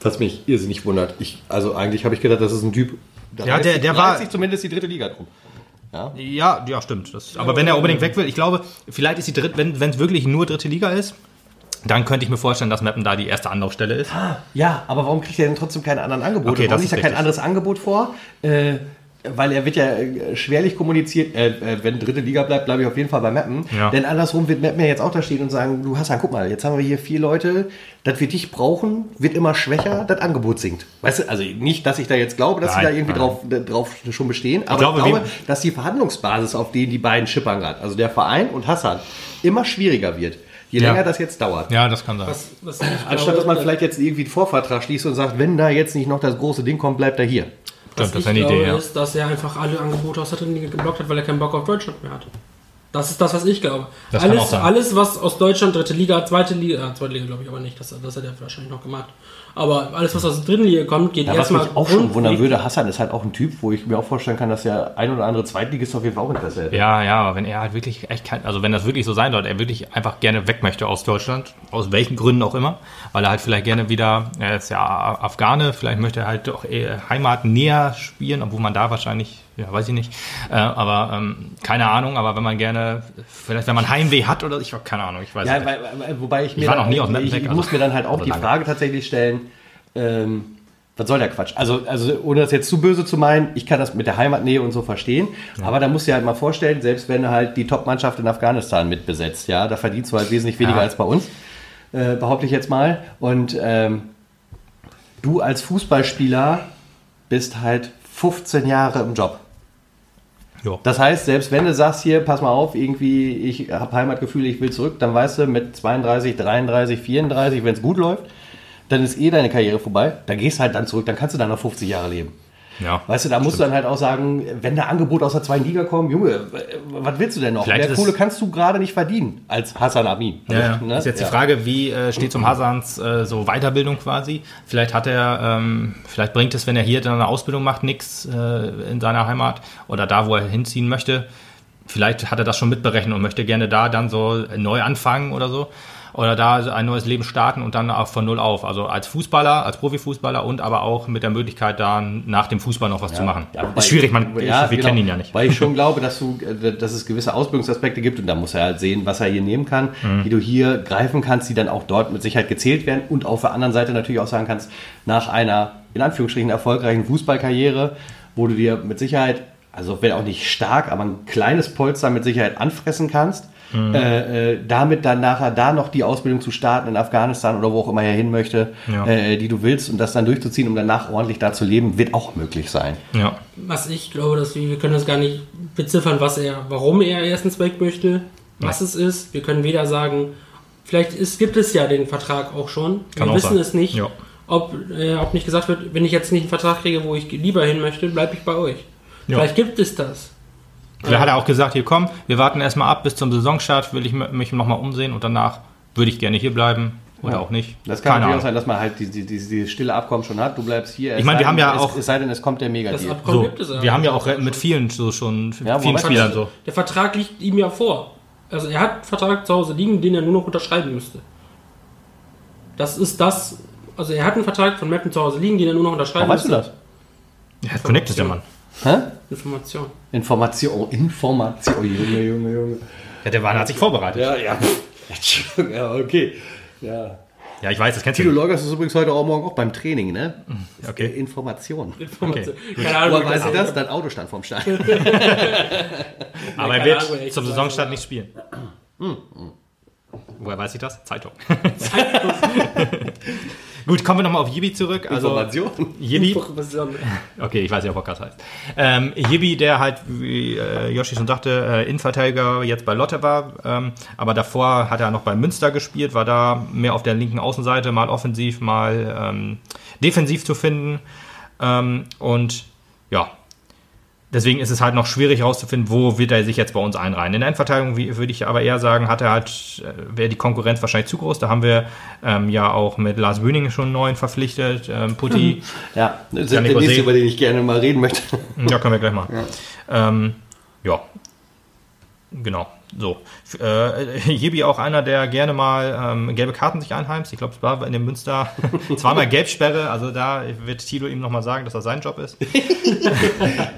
was mich irrsinnig wundert. Ich, also eigentlich habe ich gedacht, das ist ein Typ, da Ja, der- der war- sich zumindest die dritte Liga drum. Ja, ja, stimmt. Das, aber wenn er unbedingt weg will, ich glaube, vielleicht ist die dritte, wenn wenn es wirklich nur dritte Liga ist, dann könnte ich mir vorstellen, dass Meppen da die erste Anlaufstelle ist. Ja, aber warum kriegt er denn trotzdem keine anderen Angebote? Okay, warum liegt da kein anderes Angebot vor? Äh, weil er wird ja äh, schwerlich kommuniziert, äh, äh, wenn dritte Liga bleibt, bleibe ich auf jeden Fall bei Meppen. Ja. Denn andersrum wird Meppen ja jetzt auch da stehen und sagen, du Hassan, guck mal, jetzt haben wir hier vier Leute, das wir dich brauchen, wird immer schwächer, das Angebot sinkt. Weißt du, also nicht, dass ich da jetzt glaube, dass sie Nein, da irgendwie nein. drauf, äh, drauf schon bestehen, aber glaube, ich glaube, dass die Verhandlungsbasis, auf denen die beiden schippern gerade, also der Verein und Hassan, immer schwieriger wird. Je Ja. länger das jetzt dauert. Ja, das kann sein. Was, was Anstatt glaube, dass man vielleicht jetzt irgendwie einen Vorvertrag schließt und sagt, wenn da jetzt nicht noch das große Ding kommt, bleibt er hier. was Stimmt, das ist eine glaube, Idee, ja. ist, dass er einfach alle Angebote aus der dritten Liga geblockt hat, weil er keinen Bock auf Deutschland mehr hat. Das ist das, was ich glaube. Das kann auch alles, sein. alles, was aus Deutschland, dritte Liga, zweite Liga, äh, zweite Liga glaube ich aber nicht, das, das hat er wahrscheinlich noch gemacht. Aber alles, was aus der dritten Liga kommt, geht Ja, was erstmal mich auch schon wundern würde, Hassan ist halt auch ein Typ, wo ich mir auch vorstellen kann, dass der ein oder andere Zweitligist auf jeden Fall auch Interesse hätte. Ja, ja, aber wenn er halt wirklich echt kein, also wenn das wirklich so sein sollte, er wirklich einfach gerne weg möchte aus Deutschland, aus welchen Gründen auch immer, weil er halt vielleicht gerne wieder, er ist ja Afghane, vielleicht möchte er halt doch eher Heimat näher spielen, obwohl man da wahrscheinlich, ja, weiß ich nicht, äh, aber ähm, keine Ahnung, aber wenn man gerne, vielleicht wenn man Heimweh hat oder ich habe keine Ahnung, ich weiß Ja, nicht. weil, wobei ich mir, war noch nie aus Meppen ich, ich also- muss mir dann halt auch also die lange. Frage tatsächlich stellen, ähm, was soll der Quatsch? Also, also ohne das jetzt zu böse zu meinen, ich kann das mit der Heimatnähe und so verstehen, aber da musst du dir halt mal vorstellen, selbst wenn halt die Top-Mannschaft in Afghanistan mitbesetzt, ja, da verdienst du halt wesentlich weniger Ja. als bei uns, äh, behaupte ich jetzt mal. Und ähm, du als Fußballspieler bist halt 15 Jahre im Job. Jo. Das heißt, selbst wenn du sagst hier, pass mal auf, irgendwie, ich habe Heimatgefühle, ich will zurück, dann weißt du, mit 32, 33, 34, wenn es gut läuft, dann ist eh deine Karriere vorbei. Dann gehst du halt dann zurück, dann kannst du dann noch 50 Jahre leben. Ja. Weißt du, da musst du dann halt auch sagen, wenn da Angebote aus der zweiten Liga kommen, Junge, was willst du denn noch? Vielleicht Mehr Kohle kannst du gerade nicht verdienen als Hassan Amin. Ja, ja. Ne? Ist jetzt Ja. die Frage, wie äh, steht zum Hasans äh, so Weiterbildung quasi? Vielleicht hat er, ähm, vielleicht bringt es, wenn er hier dann eine Ausbildung macht, nichts äh, in seiner Heimat oder da, wo er hinziehen möchte. Vielleicht hat er das schon mitberechnet und möchte gerne da dann so neu anfangen oder so. Oder da ein neues Leben starten und dann auch von Null auf. Also als Fußballer, als Profifußballer und aber auch mit der Möglichkeit, da nach dem Fußball noch was zu machen. Ja, ist schwierig, man, Ja, ich, wir genau. kennen ihn ja nicht. Weil ich schon glaube, dass, du, äh, dass es gewisse Ausbildungsaspekte gibt und da muss er halt sehen, was er hier nehmen kann, Mhm. die du hier greifen kannst, die dann auch dort mit Sicherheit gezählt werden und auf der anderen Seite natürlich auch sagen kannst, nach einer in Anführungsstrichen erfolgreichen Fußballkarriere, wo du dir mit Sicherheit, also wenn auch nicht stark, aber ein kleines Polster mit Sicherheit anfressen kannst. Mhm. Äh, äh, damit dann nachher da noch die Ausbildung zu starten in Afghanistan oder wo auch immer er hin möchte, Ja. äh, die du willst und das dann durchzuziehen, um danach ordentlich da zu leben, wird auch möglich sein. Ja. Was ich glaube, dass wir, wir können das gar nicht beziffern, was er, warum er erstens weg möchte, was es ist. Wir können weder sagen, vielleicht ist, gibt es ja den Vertrag auch schon. Kann wir auch wissen sein. es nicht. Ja. Ob, äh, ob nicht gesagt wird, wenn ich jetzt nicht einen Vertrag kriege, wo ich lieber hin möchte, bleibe ich bei euch. Ja. Vielleicht gibt es das. Vielleicht hat er auch gesagt, hier komm, wir warten erstmal ab bis zum Saisonstart, will ich mich nochmal umsehen und danach würde ich gerne hier bleiben oder Ja. auch nicht. Das kann Keine natürlich auch sein, dass man halt diese, diese, diese stille Abkommen schon hat. Du bleibst hier. Ich meine, wir haben ja auch- Es, es sei denn, es kommt der Das Mega-Deal. Abkommen So, gibt es aber. wir haben ja auch mit vielen so schon, Ja, vielen. Spielern so. Der Vertrag liegt ihm ja vor. Also er hat einen Vertrag zu Hause liegen, den er nur noch unterschreiben müsste. Das ist das. Also er hat einen Vertrag von Mappen zu Hause liegen, den er nur noch unterschreiben Warum weißt du müsste. das? Ja, Connect ist der Mann. Hä? Information. Information. Oh, Information. Oh, Junge, Junge, Junge. Ja, der Mann hat sich vorbereitet. Ja, ja. Entschuldigung, ja, okay. Ja. Ja, ich weiß, das kennst Tilo du. Lorgas ist übrigens heute auch morgen auch beim Training, ne? Okay. Information. Information. Keine Ahnung, Woher weiß das ich das? Dein Auto stand vorm Stadion. Aber er wird Ahnung, zum. Saisonstart nicht spielen. Woher weiß ich das? Zeitung. Gut, kommen wir nochmal auf Yibi zurück. Also, Information. Yibi, Information. okay, ich weiß nicht, ob Podcast heißt. Ähm, Yibi, der halt, wie äh, Yoshi schon sagte, äh, Innenverteidiger jetzt bei Lotte war, ähm, aber davor hat er noch bei Münster gespielt, war da mehr auf der linken Außenseite, mal offensiv, mal ähm, defensiv zu finden. Ähm, und ja, deswegen ist es halt noch schwierig herauszufinden, wo wird er sich jetzt bei uns einreihen. In der Endverteidigung würde ich aber eher sagen, hat er halt, äh, wäre die Konkurrenz wahrscheinlich zu groß. Da haben wir ähm, ja auch mit Lars Böning schon einen neuen verpflichtet, ähm, Putti. Ja, das ist der nächste, über den ich gerne mal reden möchte. Ja, können wir gleich mal. Ja, ähm, ja. genau. So. Äh, Jebi auch einer, der gerne mal ähm, gelbe Karten sich einheimst. Ich glaube, es war in dem Münster zweimal Gelbsperre. Also da wird Tilo ihm nochmal sagen, dass das sein Job ist.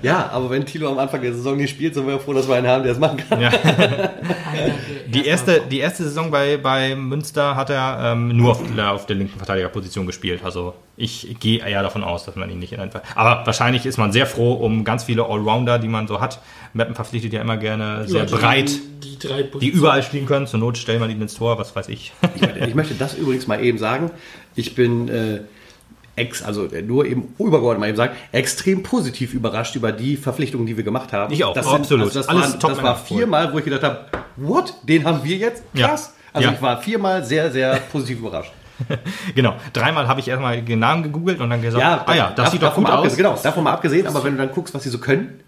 Ja, aber wenn Tilo am Anfang der Saison nicht spielt, sind wir froh, dass wir einen haben, der es machen kann. Ja. Die erste, die erste Saison bei, bei Münster hat er ähm, nur auf der, auf der linken Verteidigerposition gespielt. Also ich gehe eher davon aus, dass man ihn nicht in einfach. Aber wahrscheinlich ist man sehr froh um ganz viele Allrounder, die man so hat. Meppen verpflichtet ja immer gerne sehr Ja, breit, Die, die drei die überall spielen können. Zur Not stellen wir ihn ins Tor, was weiß ich. Ich, möchte- ich möchte das übrigens mal eben sagen. Ich bin äh, ex, also äh, nur eben übergeordnet mal eben sagen, extrem positiv überrascht über die Verpflichtungen, die wir gemacht haben. Ich auch, das absolut. also das Alles waren, das Top-Männer. war viermal, wo ich gedacht habe, what? Den haben wir jetzt? Ja. Krass. Also Ja. ich war viermal sehr, sehr positiv überrascht. genau. Dreimal habe ich erstmal den Namen gegoogelt und dann gesagt, ah ja, das sieht doch gut aus. Genau, davon mal abgesehen, aber wenn du dann guckst, was sie so können,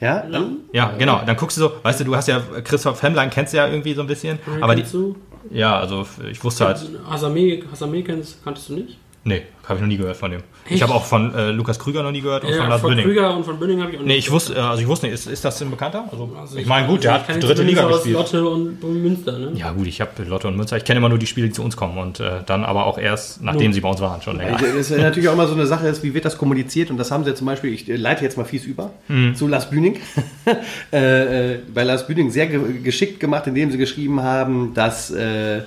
ja, dann Ja, genau. Dann guckst du so, weißt du, du hast ja Christoph Hemmlein, kennst du ja irgendwie so ein bisschen. Aber die, du? ja, also ich wusste halt, Hasame, Hasame kennst, kanntest du nicht? Nee, habe ich noch nie gehört von dem. Ich Echt? habe auch von äh, Lukas Krüger noch nie gehört und von Ja, Lars von Bünning. Krüger und von Bünning habe ich auch nicht. Nee, ich wusste, äh, also ich wusste nicht, ist, ist das ein Bekannter? Also, Also ich meine, gut, der hat dritte Liga aus gespielt. Lotte und, Münster, ne? Ja gut, ich habe Lotte und Münster. Ich kenne immer nur die Spiele, die zu uns kommen und äh, dann aber auch erst, nachdem Nur. sie bei uns waren, schon länger. Das ist natürlich auch immer so eine Sache, ist, wie wird das kommuniziert? Und das haben sie zum Beispiel, ich äh, leite jetzt mal fies über, Mhm. zu Lars Bühning. äh, äh, bei Lars Bühning sehr ge geschickt gemacht, indem sie geschrieben haben, dass äh,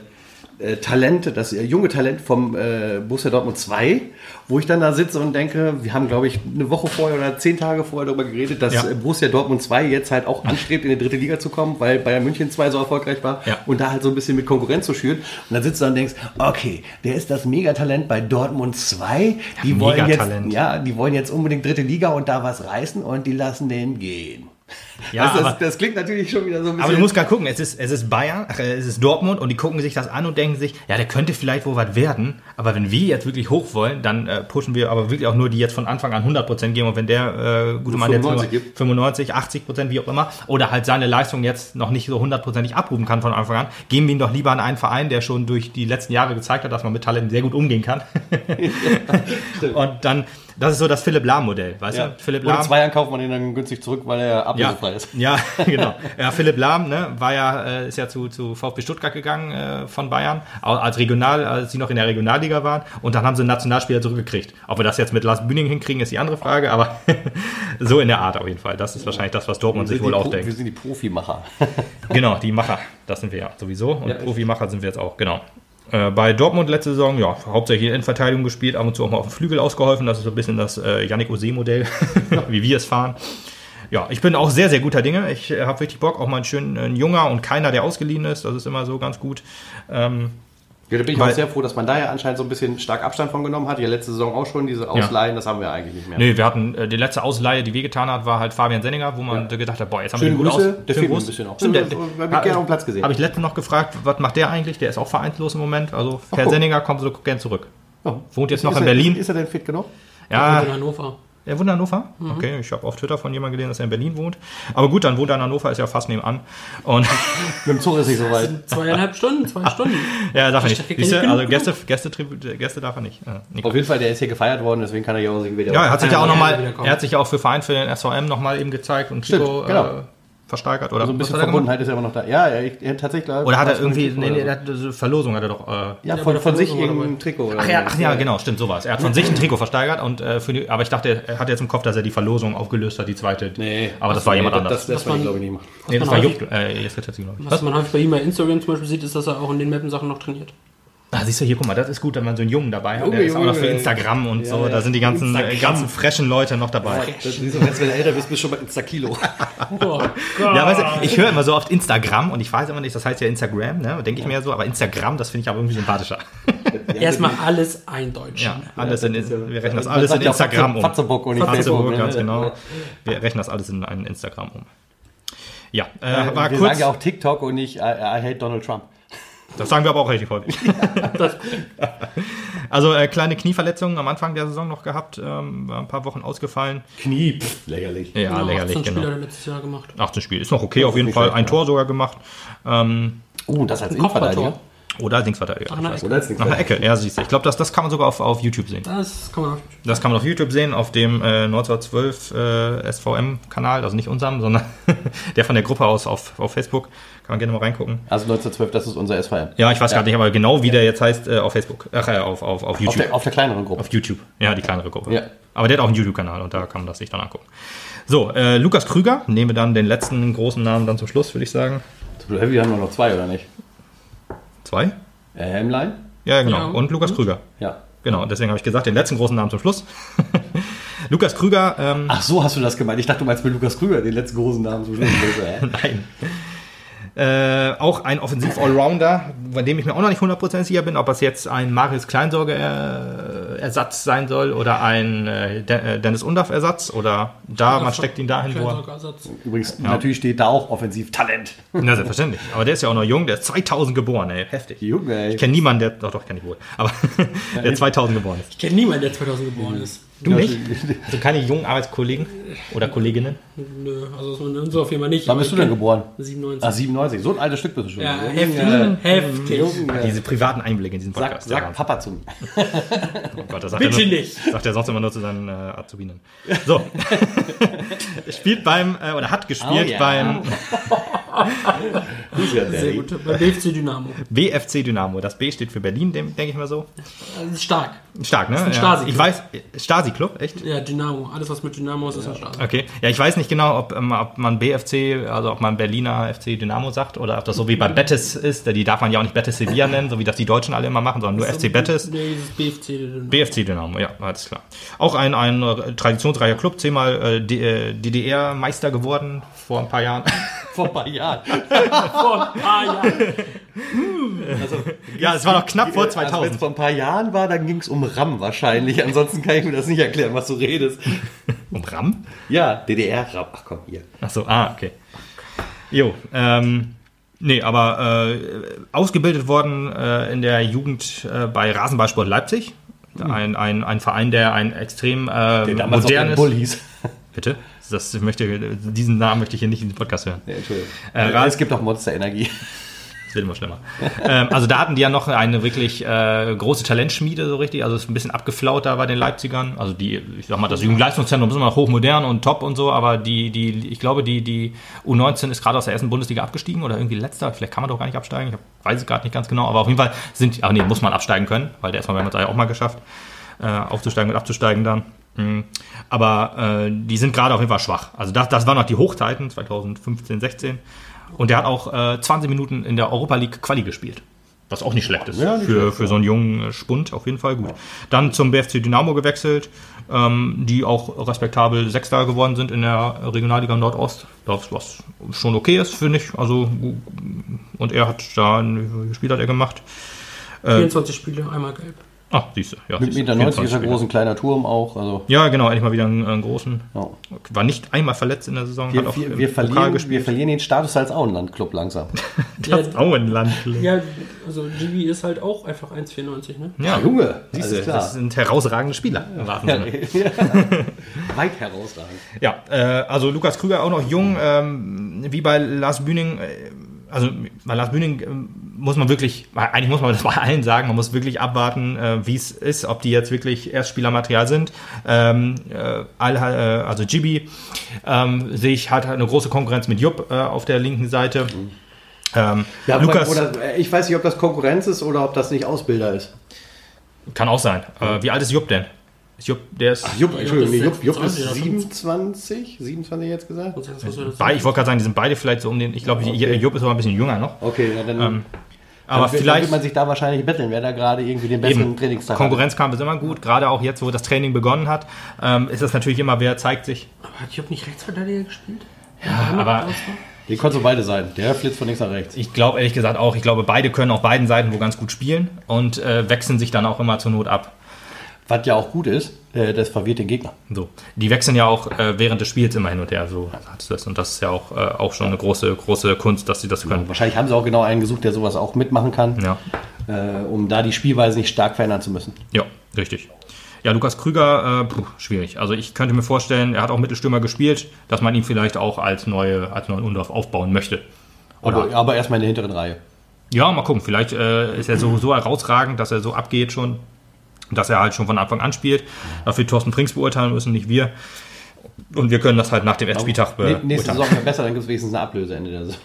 äh, Talent, das äh, junge Talent vom äh, Borussia Dortmund 2, wo ich dann da sitze und denke, wir haben, glaube ich, eine Woche vorher oder zehn Tage vorher darüber geredet, dass Ja. äh, Borussia Dortmund 2 jetzt halt auch anstrebt, in die dritte Liga zu kommen, weil Bayern München 2 so erfolgreich war Ja. und da halt so ein bisschen mit Konkurrenz zu schüren. Und dann sitzt du da und denkst, okay, der ist das Megatalent bei Dortmund 2, die wollen jetzt, ja, die wollen jetzt unbedingt dritte Liga und da was reißen und die lassen den gehen. Ja, das, das, aber- das klingt natürlich schon wieder so ein bisschen. Aber du musst gerade gucken, es ist, es ist Bayern, ach, es ist Dortmund und die gucken sich das an und denken sich, ja, der könnte vielleicht wohl was werden, aber wenn wir jetzt wirklich hoch wollen, dann äh, pushen wir aber wirklich auch nur die jetzt von Anfang an 100% geben und wenn der äh, gute Mann jetzt nur 95 gibt. 95, 80%, wie auch immer, oder halt seine Leistung jetzt noch nicht so hundertprozentig abrufen kann von Anfang an, geben wir ihn doch lieber an einen Verein, der schon durch die letzten Jahre gezeigt hat, dass man mit Talenten sehr gut umgehen kann. und dann, das ist so das Philipp Lahm-Modell, weißt ja. du? Philipp Und in Lahm. zwei Jahren kauft man den dann günstig zurück, weil er Ja, ablösefrei ist. ja, genau. Ja, Philipp Lahm ne, war ja, äh, ist ja zu, zu VfB Stuttgart gegangen äh, von Bayern, als Regional, als sie noch in der Regionalliga waren. Und dann haben sie einen Nationalspieler zurückgekriegt. Ob wir das jetzt mit Lars Bühning hinkriegen, ist die andere Frage, aber so in der Art auf jeden Fall. Das ist wahrscheinlich das, was Dortmund sich wohl auch Pro- wir denkt. sind die Profimacher. Genau, die Macher. Das sind wir ja sowieso. Und Ja. Profimacher sind wir jetzt auch, genau. Äh, bei Dortmund letzte Saison, ja, hauptsächlich in Verteidigung gespielt, ab und zu auch mal auf dem Flügel ausgeholfen. Das ist so ein bisschen das äh, Yannick Ose-Modell, wie wir es fahren. Ja, ich bin auch sehr, sehr guter Dinge. Ich äh, habe richtig Bock, auch mal einen schönen äh, Junger und keiner, der ausgeliehen ist. Das ist immer so ganz gut. Ähm, Ja, da bin ich Weil- auch sehr froh, dass man da ja anscheinend so ein bisschen stark Abstand von genommen hat. Ja, letzte Saison auch schon, diese Ausleihen, das haben wir eigentlich nicht mehr. nee, wir hatten äh, die letzte Ausleihe, die wehgetan hat, war halt Fabian Senninger, wo man Ja. gedacht hat, boah, jetzt haben Schöne wir den gut Grüße, aus. der Schönen fehlt ein bisschen noch. Stimmt, der, Wir haben ihn gerne auf Platz gesehen. Habe ich letztens noch gefragt, was macht der eigentlich? Der ist auch vereinslos im Moment. Also, Herr. Senninger kommt so gern zurück. Oh. Wohnt jetzt noch ist in er, Berlin. Ist er denn fit genug? Ja, in Hannover. Er wohnt in Hannover? Okay, ich habe auf Twitter von jemandem gelesen, dass er in Berlin wohnt. Aber gut, dann wohnt er in Hannover, ist ja fast nebenan. Und Mit dem Zug ist nicht so weit. Zweieinhalb Stunden, zwei Stunden. ja, darf er nicht. Siehst du, also Gäste, Gäste, Gäste, Gäste darf er nicht. Nicht. Auf jeden Fall, der ist hier gefeiert worden, deswegen kann er ja auch wieder. Ja, er hat sich ja auch nochmal, er hat sich ja auch für Verein für den SVM nochmal eben gezeigt und Stimmt, Trikot genau. äh, versteigert. Oder so ein bisschen was er? Verbundenheit ist ja immer noch da. Ja, er, er tatsächlich. Oder hat er was irgendwie, für ein nee, nee, diese Verlosung hat er doch. Äh, so. ja, Ja, von, bei von sich irgendein Trikot. Oder Ach ja, so. ach ja, genau, stimmt, sowas. Er hat von sich ein Trikot versteigert und äh, für die, aber ich dachte, er hat jetzt im Kopf, dass er die Verlosung aufgelöst hat, die zweite. Nee. aber das war jemand Nee, anders. Das, das, Was das man- glaube ich nicht machen. nee, das war Jupp, äh, jetzt glaube ich. Was man häufig bei ihm bei Instagram zum Beispiel sieht, ist, dass er auch in den Mappen-Sachen noch trainiert. Ah, siehst du hier, guck mal, das ist gut, wenn man so einen Jungen dabei hat. Junge, Der ist auch noch für. Instagram und Ja, so. ja. Da sind die ganzen, äh, ganzen frischen Leute noch dabei. Das ist so, wenn du älter bist, bist du schon bei Insta-Kilo. Oh, Ja, weißt du, ich höre immer so oft Instagram und ich weiß immer nicht, das heißt ja Instagram, ne? Denke ich mir so, aber Instagram, das finde ich aber irgendwie sympathischer. Erstmal alles eindeutschen. Ja, alles in, wir rechnen das alles in ja Instagram um. Fatzeburg und nicht Fatzeburg, ganz genau. Wir rechnen das alles in ein Instagram um. Ja, äh, war wir kurz. sagen ja auch TikTok und nicht I, I hate Donald Trump. Das sagen wir aber auch richtig häufig. also äh, kleine Knieverletzungen am Anfang der Saison noch gehabt, ähm, war ein paar Wochen ausgefallen. Knie, pff, lächerlich. Ja, Genau, lächerlich, 18 genau. Spieler letztes Jahr gemacht. 18 Spiele ist noch okay auf jeden Fall. schlecht, Ein ja. Tor sogar gemacht. Ähm, Uh, das als Kopfballtor. Oder als Linksverteidiger. Ach, nein. Oder als Nach einer Ecke, ja, siehst du. Ich glaube, das, das kann man sogar auf, auf YouTube sehen. Das kann man auch. Das kann man auf YouTube sehen, auf dem äh, 1912 äh, SVM-Kanal, also nicht unserem, sondern der von der Gruppe aus auf, auf Facebook. Kann man gerne mal reingucken. Also 1912, das ist unser SVM. Ja, ich weiß gar nicht, aber genau wie der jetzt heißt äh, auf Facebook. Ach, äh, auf, auf, auf Auf YouTube. der, auf der kleineren Gruppe. Auf YouTube. Ja, die kleinere Gruppe. Ja. Aber der hat auch einen YouTube-Kanal und da kann man das sich dann angucken. So, äh, Lukas Krüger, nehmen wir dann den letzten großen Namen dann zum Schluss, würde ich sagen. Heavy haben wir noch zwei, oder nicht? Zwei? Äh, Hemline? Ja, genau. Ja. Und Lukas Krüger. Ja. Genau, deswegen habe ich gesagt, den letzten großen Namen zum Schluss. Lukas Krüger, ähm, Ach so, hast du das gemeint? Ich dachte, du meinst mit Lukas Krüger, den letzten großen Namen zum Schluss. Äh, Nein. Äh, auch ein Offensiv-Allrounder, von dem ich mir auch noch nicht 100% sicher bin, ob es jetzt ein Marius Kleinsorge-Ersatz sein soll oder ein äh, äh, Dennis Undaff-Ersatz oder da, man steckt ihn dahin, wo er... Ersatz. Übrigens, natürlich steht da auch Offensiv-Talent. Na, selbstverständlich. Aber der ist ja auch noch jung, der ist 2000 geboren, ey. Heftig. Junge, ey. Ich kenne niemanden, der... Doch, doch, kenne ich wohl. Aber der 2000 geboren ist. Ich kenne niemanden, der 2000 geboren ist. Du nicht? Also keine jungen Arbeitskollegen oder Kolleginnen? Nö, also in unserer Firma nicht. Wann bist du denn geboren? 97. Ah, 97. So ein altes Stück bist du schon. ja, heftig. heftig. Junge. Diese privaten Einblicke in diesen Sag, Podcast. sag Wahnsinn. Papa zu mir. Oh Gott, das sagt Bitte er nur, nicht. Sagt er sonst immer nur zu seinen äh, Azubinen. So. Spielt beim, äh, oder hat gespielt Oh ja. beim Sehr gut. Bei BFC Dynamo. BFC Dynamo. Das B steht für Berlin, denke ich mal so. Also stark. Stark, ne? ein ja. Stasi-Club. Ich weiß, Stasi-Club, echt? Ja, Dynamo. Alles, was mit Dynamo ist, ist ein Stasi. Okay. Ja, ich weiß nicht genau, ob, ähm, ob man BFC, also ob man Berliner FC Dynamo sagt oder ob das so wie bei Betis ist. Die darf man ja auch nicht Betis Sevilla nennen, so wie das die Deutschen alle immer machen, sondern nur FC Betis. Nee, dieses BFC Dynamo. BFC Dynamo, ja, alles klar. Auch ein, ein äh, traditionsreicher Club, zehnmal äh, D- äh, DDR-Meister geworden vor ein paar Jahren. Vor ein paar Jahren. Vor ein paar Jahren. Ja, es war noch knapp vor Also wenn es 2000. vor ein paar Jahren war, dann ging es um RAM wahrscheinlich. Ansonsten kann ich mir das nicht erklären, was du redest. Um RAM? Ja, DDR-RAM. Ach komm, hier. Ach so, ah, okay. Jo, ähm, nee, aber äh, ausgebildet worden äh, in der Jugend äh, bei Rasenballsport Leipzig. Ein, ein, ein Verein, der ein extrem äh, Der damals auch modernes... Bull hieß. Bitte? Das möchte, diesen Namen möchte ich hier nicht in den Podcast hören. Ja, Entschuldigung. Äh, Äh, es gibt auch Monster Energie. Das wird immer schlimmer. ähm, also da hatten die ja noch eine wirklich äh, große Talentschmiede, so richtig. Also es ist ein bisschen abgeflaut da bei den Leipzigern. Also die, ich sag mal, das Jugendleistungszentrum ist immer hochmodern und top und so, aber die, die, ich glaube, die, die U19 ist gerade aus der ersten Bundesliga abgestiegen oder irgendwie letzter. Vielleicht kann man doch gar nicht absteigen. Ich weiß es gerade nicht ganz genau, aber auf jeden Fall sind, ach nee, muss man absteigen können, weil der erstmal, wir haben es ja auch mal geschafft, äh, aufzusteigen und abzusteigen dann. Mhm. Aber äh, die sind gerade auf jeden Fall schwach. Also das, das waren noch die Hochzeiten 2015, 16. Und der hat auch äh, 20 Minuten in der Europa League Quali gespielt. Was auch nicht schlecht ist. Ja, nicht für, schlecht, für so einen jungen äh, Spund auf jeden Fall gut. Dann zum BFC Dynamo gewechselt, ähm, die auch respektabel Sechster geworden sind in der Regionalliga Nordost. Das, was schon okay ist, finde ich. Also, und er hat da, wie viele Spiele hat er gemacht? 24 Spiele, einmal gelb. Ah, siehst du. Ja, Mit siehst du, 1,90 Meter ist 24 er groß, ein kleiner Turm auch. Also, Ja, genau, endlich mal wieder einen, einen großen. ja. War nicht einmal verletzt in der Saison, hat wir, auch wir, wir, verlieren, wir gespielt. verlieren den Status als Auenlandclub langsam. Das Auenland. Ja, also Gibi ist halt auch einfach 1,94, ne? Ja, Junge, siehst du, klar. das sind herausragende Spieler. Im wahrsten Ja, Sinne. Weit herausragend. Ja, äh, also Lukas Krüger auch noch jung, ähm, wie bei Lars Bühning. Äh, also bei Lars Bühning ähm, muss man wirklich, eigentlich muss man das bei allen sagen, man muss wirklich abwarten, äh, wie es ist, ob die jetzt wirklich Erstspielermaterial sind. Ähm, äh, äh, also Gibi ähm, sehe ich, hat eine große Konkurrenz mit Jupp äh, auf der linken Seite. Ähm, Ja, Lukas oder, äh, ich weiß nicht, ob das Konkurrenz ist oder ob das nicht Ausbilder ist. kann auch sein. Äh, wie alt ist Jupp denn? Ist Jupp, der ist. Jupp, Entschuldigung, nee, Jupp, Jupp ist 26 oder 27? 27 jetzt gesagt? Bei, ich wollte gerade sagen, die sind beide vielleicht so um den. Ich glaube, Okay. Jupp ist aber ein bisschen jünger noch. Okay, ja, dann, Ähm, Aber dann, vielleicht. wird man sich da wahrscheinlich betteln, wer da gerade irgendwie den besseren Eben. Trainingstag Konkurrenzkampf ist immer gut, gerade auch jetzt, wo das Training begonnen hat, ähm, ist das natürlich immer, wer zeigt sich. Aber hat Jupp nicht Rechtsverteidiger gespielt? Ja, aber hat. Die können so beide sein. Der flitzt von links nach rechts. ich glaube ehrlich gesagt auch, ich glaube, beide können auf beiden Seiten wo ganz gut spielen und äh, wechseln sich dann auch immer zur Not ab. Was ja auch gut ist, äh, das verwirrt den Gegner. So. Die wechseln ja auch äh, während des Spiels immer hin und her, so hat das. Und das ist ja auch, äh, auch schon eine große, große Kunst, dass sie das können. Wahrscheinlich haben sie auch genau einen gesucht, der sowas auch mitmachen kann, Ja. äh, um da die Spielweise nicht stark verändern zu müssen. Ja, richtig. Ja, Lukas Krüger, äh, puh, schwierig. Also ich könnte mir vorstellen, er hat auch Mittelstürmer gespielt, dass man ihn vielleicht auch als neue, als neuen Undorf aufbauen möchte. Oder? Aber, aber erstmal in der hinteren Reihe. Ja, mal gucken. Vielleicht äh, ist er so, so herausragend, dass er so abgeht schon, dass er halt schon von Anfang an spielt. Dafür Thorsten Prinks beurteilen müssen, nicht wir. Und wir können das halt nach dem ersten Spieltag Nee, be nächste beurteilen. Saison wäre besser, dann gibt es wenigstens eine Ablöse Ende der Saison.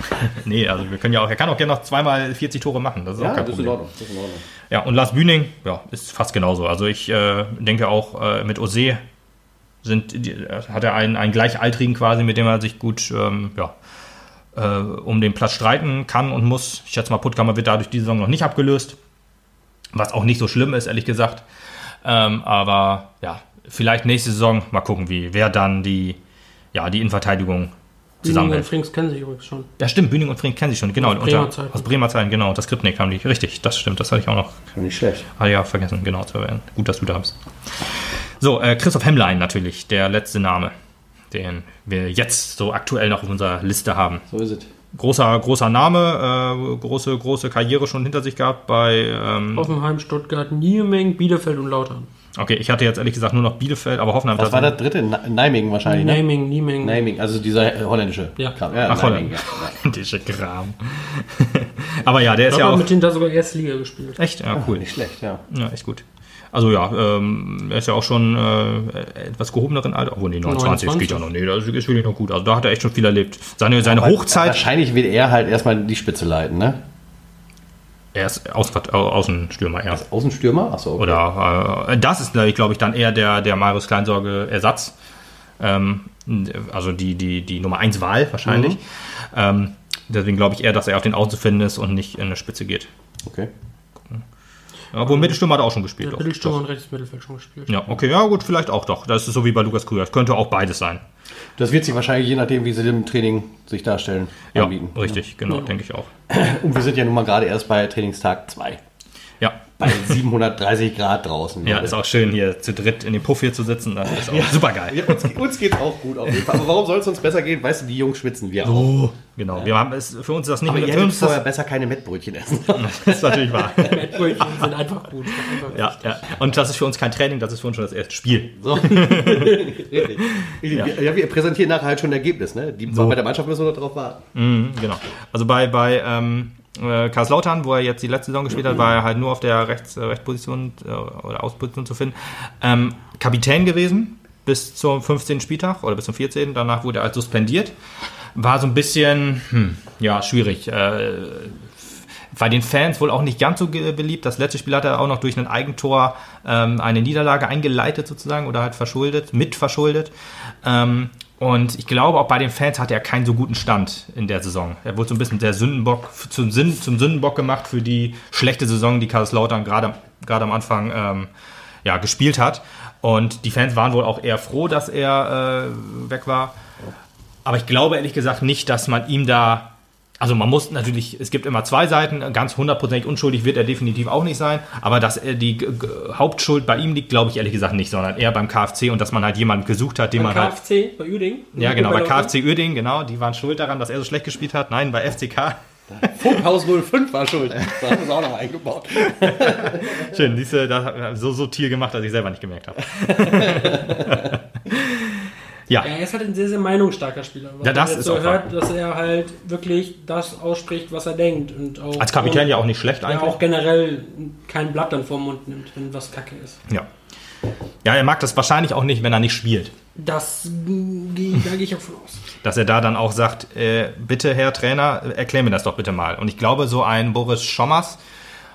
Nee, also wir können ja auch, er kann auch gerne noch zweimal 40 Tore machen. Das ist auch kein das ist in Problem. Ordnung. Ja, und Lars Bühning, ja, ist fast genauso. Also ich äh, denke auch äh, mit Ose sind, die, äh, hat er einen, einen Gleichaltrigen quasi, mit dem er sich gut ähm, ja, äh, um den Platz streiten kann und muss. Ich schätze mal, Puttkammer wird dadurch die Saison noch nicht abgelöst. Was auch nicht so schlimm ist, ehrlich gesagt. Ähm, aber ja, vielleicht nächste Saison mal gucken, wie wer dann die, ja, die Innenverteidigung Bühning und zusammenhält. Frings kennen sich übrigens schon. Ja, stimmt, Bühning und Frink kennen sich schon, genau. Aus Bremer Zeiten. Aus Bremer Zeiten, genau. Das Skriptnik haben die. Richtig, das stimmt, das hatte ich auch noch Nicht schlecht. Ah ja, vergessen, genau zu erwähnen. Gut, dass du da bist. So, äh, Christoph Hemmlein natürlich, der letzte Name, den wir jetzt so aktuell noch auf unserer Liste haben. So ist es. Großer, großer Name, äh, große, große Karriere schon hinter sich gehabt bei, ähm, Hoffenheim, Stuttgart, Niemeng, Bielefeld und Lautern. okay, ich hatte jetzt ehrlich gesagt nur noch Bielefeld, aber Hoffenheim Was war das dritte? Nijmegen wahrscheinlich, ne? Naming, Niemeng. Nijmegen, also dieser äh, holländische. Ja. Kram. Ach, Nijmegen, Holland. ja. Kram. aber ja, der Ich ist habe ja auch mit hinter sogar erste Liga gespielt. echt, ja, cool. Nicht schlecht, ja. Ja, echt gut. Also ja, ähm, er ist ja auch schon äh, etwas gehobeneren Alter. Obwohl, nee, 29, das geht ja noch. Nee, das ist wirklich noch gut. Also da hat er echt schon viel erlebt. Seine, seine Aber Hochzeit, Wahrscheinlich wird er halt erstmal die Spitze leiten, ne? er ist Außen, Au- Außenstürmer eher. Außenstürmer? Achso, okay. Oder äh, das ist, glaube ich, dann eher der, der Marius Kleinsorge-Ersatz. Ähm, also die, die, die Nummer 1 Wahl wahrscheinlich. Ähm, deswegen glaube ich eher, dass er auf den Außen zu finden ist und nicht in eine Spitze geht. okay. Obwohl Mittelstürmer hat er auch schon gespielt. Der doch. Mittelstürmer und rechtes Mittelfeld schon gespielt. Ja, okay, ja gut, vielleicht auch doch. Das ist so wie bei Lukas Krüger. Das könnte auch beides sein. Das wird sich wahrscheinlich, je nachdem, wie sie im Training sich darstellen, Ja, anbieten. richtig, genau, denke ich auch. Und wir sind ja nun mal gerade erst bei Trainingstag 2. Ja, Bei 730 Grad draußen. ja, ist auch schön hier zu dritt in dem Puff hier zu sitzen. Das ist auch super geil. Ja, uns, uns geht's auch gut auf jeden Fall. Aber warum soll es uns besser gehen? Weißt du, die Jungs schwitzen wir auch. Oh, genau. Wir haben es, für uns ist das nicht Aber mehr. ihr Für hättet uns ist vorher das, besser keine Mettbrötchen essen. das ist natürlich wahr. Mettbrötchen sind einfach gut. Einfach Ja, ja. Und das ist für uns kein Training, das ist für uns schon das erste Spiel. So. Richtig. Ja. ja, wir präsentieren nachher halt schon ein Ergebnis. Ne? Die, Bei der Mannschaft müssen wir noch drauf warten. Mhm, genau. Also bei, bei ähm, äh, Karlslautern, wo er jetzt die letzte Saison gespielt hat, war er halt nur auf der Rechts, äh, Rechtsposition äh, oder Außenposition zu finden. Ähm, Kapitän gewesen bis zum 15. Spieltag oder bis zum 14. Danach wurde er halt suspendiert. War so ein bisschen, hm, ja, schwierig. Äh, bei den Fans wohl auch nicht ganz so beliebt. Das letzte Spiel hat er auch noch durch ein Eigentor ähm, eine Niederlage eingeleitet sozusagen oder halt verschuldet, mit verschuldet. Ähm, und ich glaube, auch bei den Fans hatte er keinen so guten Stand in der Saison. Er wurde so ein bisschen der Sündenbock zum, Sinn, zum Sündenbock gemacht für die schlechte Saison, die Karlslautern gerade gerade am Anfang ähm, ja, gespielt hat. Und die Fans waren wohl auch eher froh, dass er äh, weg war. Aber ich glaube ehrlich gesagt nicht, dass man ihm da. Also man muss natürlich, es gibt immer zwei Seiten, ganz hundertprozentig unschuldig wird er definitiv auch nicht sein, aber dass er die Hauptschuld bei ihm liegt, glaube ich ehrlich gesagt nicht, sondern eher beim KfC und dass man halt jemanden gesucht hat, den Bei man halt. KFC, bei Uding. Ja, genau, bei Lautern. KfC Uerdingen, genau, die waren schuld daran, dass er so schlecht gespielt hat. Nein, bei FCK. Funkhaus 05 war schuld. Das haben wir auch noch eingebaut. Schön, siehste, das hat so subtil gemacht, dass ich selber nicht gemerkt habe. ja, er ist halt ein sehr, sehr meinungsstarker Spieler. Was Ja, das ist so auch hört, dass er halt wirklich das ausspricht, was er denkt. Und auch, als Kapitän ja auch nicht schlecht eigentlich. auch generell kein Blatt dann vor den Mund nimmt, wenn was kacke ist. Ja. Ja, er mag das wahrscheinlich auch nicht, wenn er nicht spielt. Das, da gehe ich auch von aus. dass er da dann auch sagt, äh, bitte Herr Trainer, erklär mir das doch bitte mal. Und ich glaube, so ein Boris Schommers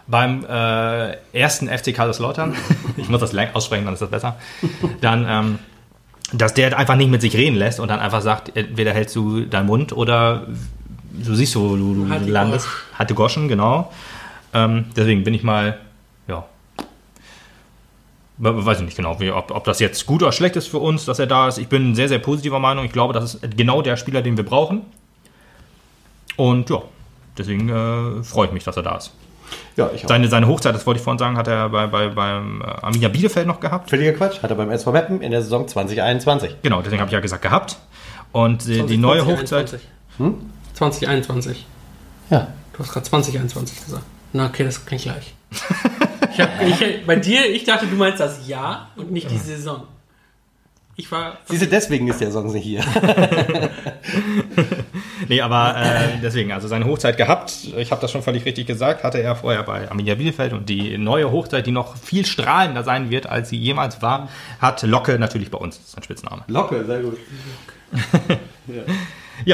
beim äh, ersten FC Kaiserslautern, ich muss das lang aussprechen, dann ist das besser, dann, ähm, dass der einfach nicht mit sich reden lässt und dann einfach sagt, entweder hältst du deinen Mund oder du siehst, wo du, die landest. Hatte Goschen, genau. Ähm, deswegen bin ich mal, ja, We- weiß ich nicht genau, wie, ob, ob das jetzt gut oder schlecht ist für uns, dass er da ist. Ich bin sehr, sehr positiver Meinung. Ich glaube, das ist genau der Spieler, den wir brauchen. Und ja, deswegen äh, freue ich mich, dass er da ist. Ja, ich auch. Seine, seine Hochzeit, das wollte ich vorhin sagen, hat er bei, bei, beim äh, Arminia Bielefeld noch gehabt. Völliger Quatsch. Hat er beim SV Meppen in der Saison 2021. Genau, deswegen habe ich ja gesagt gehabt. Und äh, die neue Hochzeit. 2021. 2021. Ja. Du hast gerade 2021 gesagt. Na, okay, das klingt gleich. ich hab, ich, bei dir, ich dachte, du meinst das Jahr und nicht die Saison. Ich war. Siehst du, deswegen ist der sonst nicht hier. Nee, aber äh, deswegen, also seine Hochzeit gehabt, ich habe das schon völlig richtig gesagt, hatte er vorher bei Arminia Bielefeld und die neue Hochzeit, die noch viel strahlender sein wird, als sie jemals war, hat Locke natürlich bei uns, das ist sein Spitzname. Locke, sehr gut. Ja,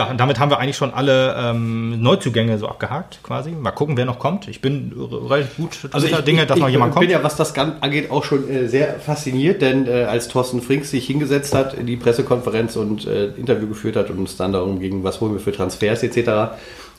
und damit haben wir eigentlich schon alle ähm, Neuzugänge so abgehakt, quasi. Mal gucken, wer noch kommt. Ich bin relativ gut Also ich, Dinge, dass ich, noch ich jemand bin kommt. ja, was das angeht, auch schon äh, sehr fasziniert, denn äh, als Thorsten Frings sich hingesetzt hat in die Pressekonferenz und äh, Interview geführt hat und es dann darum ging, was holen wir für Transfers etc.,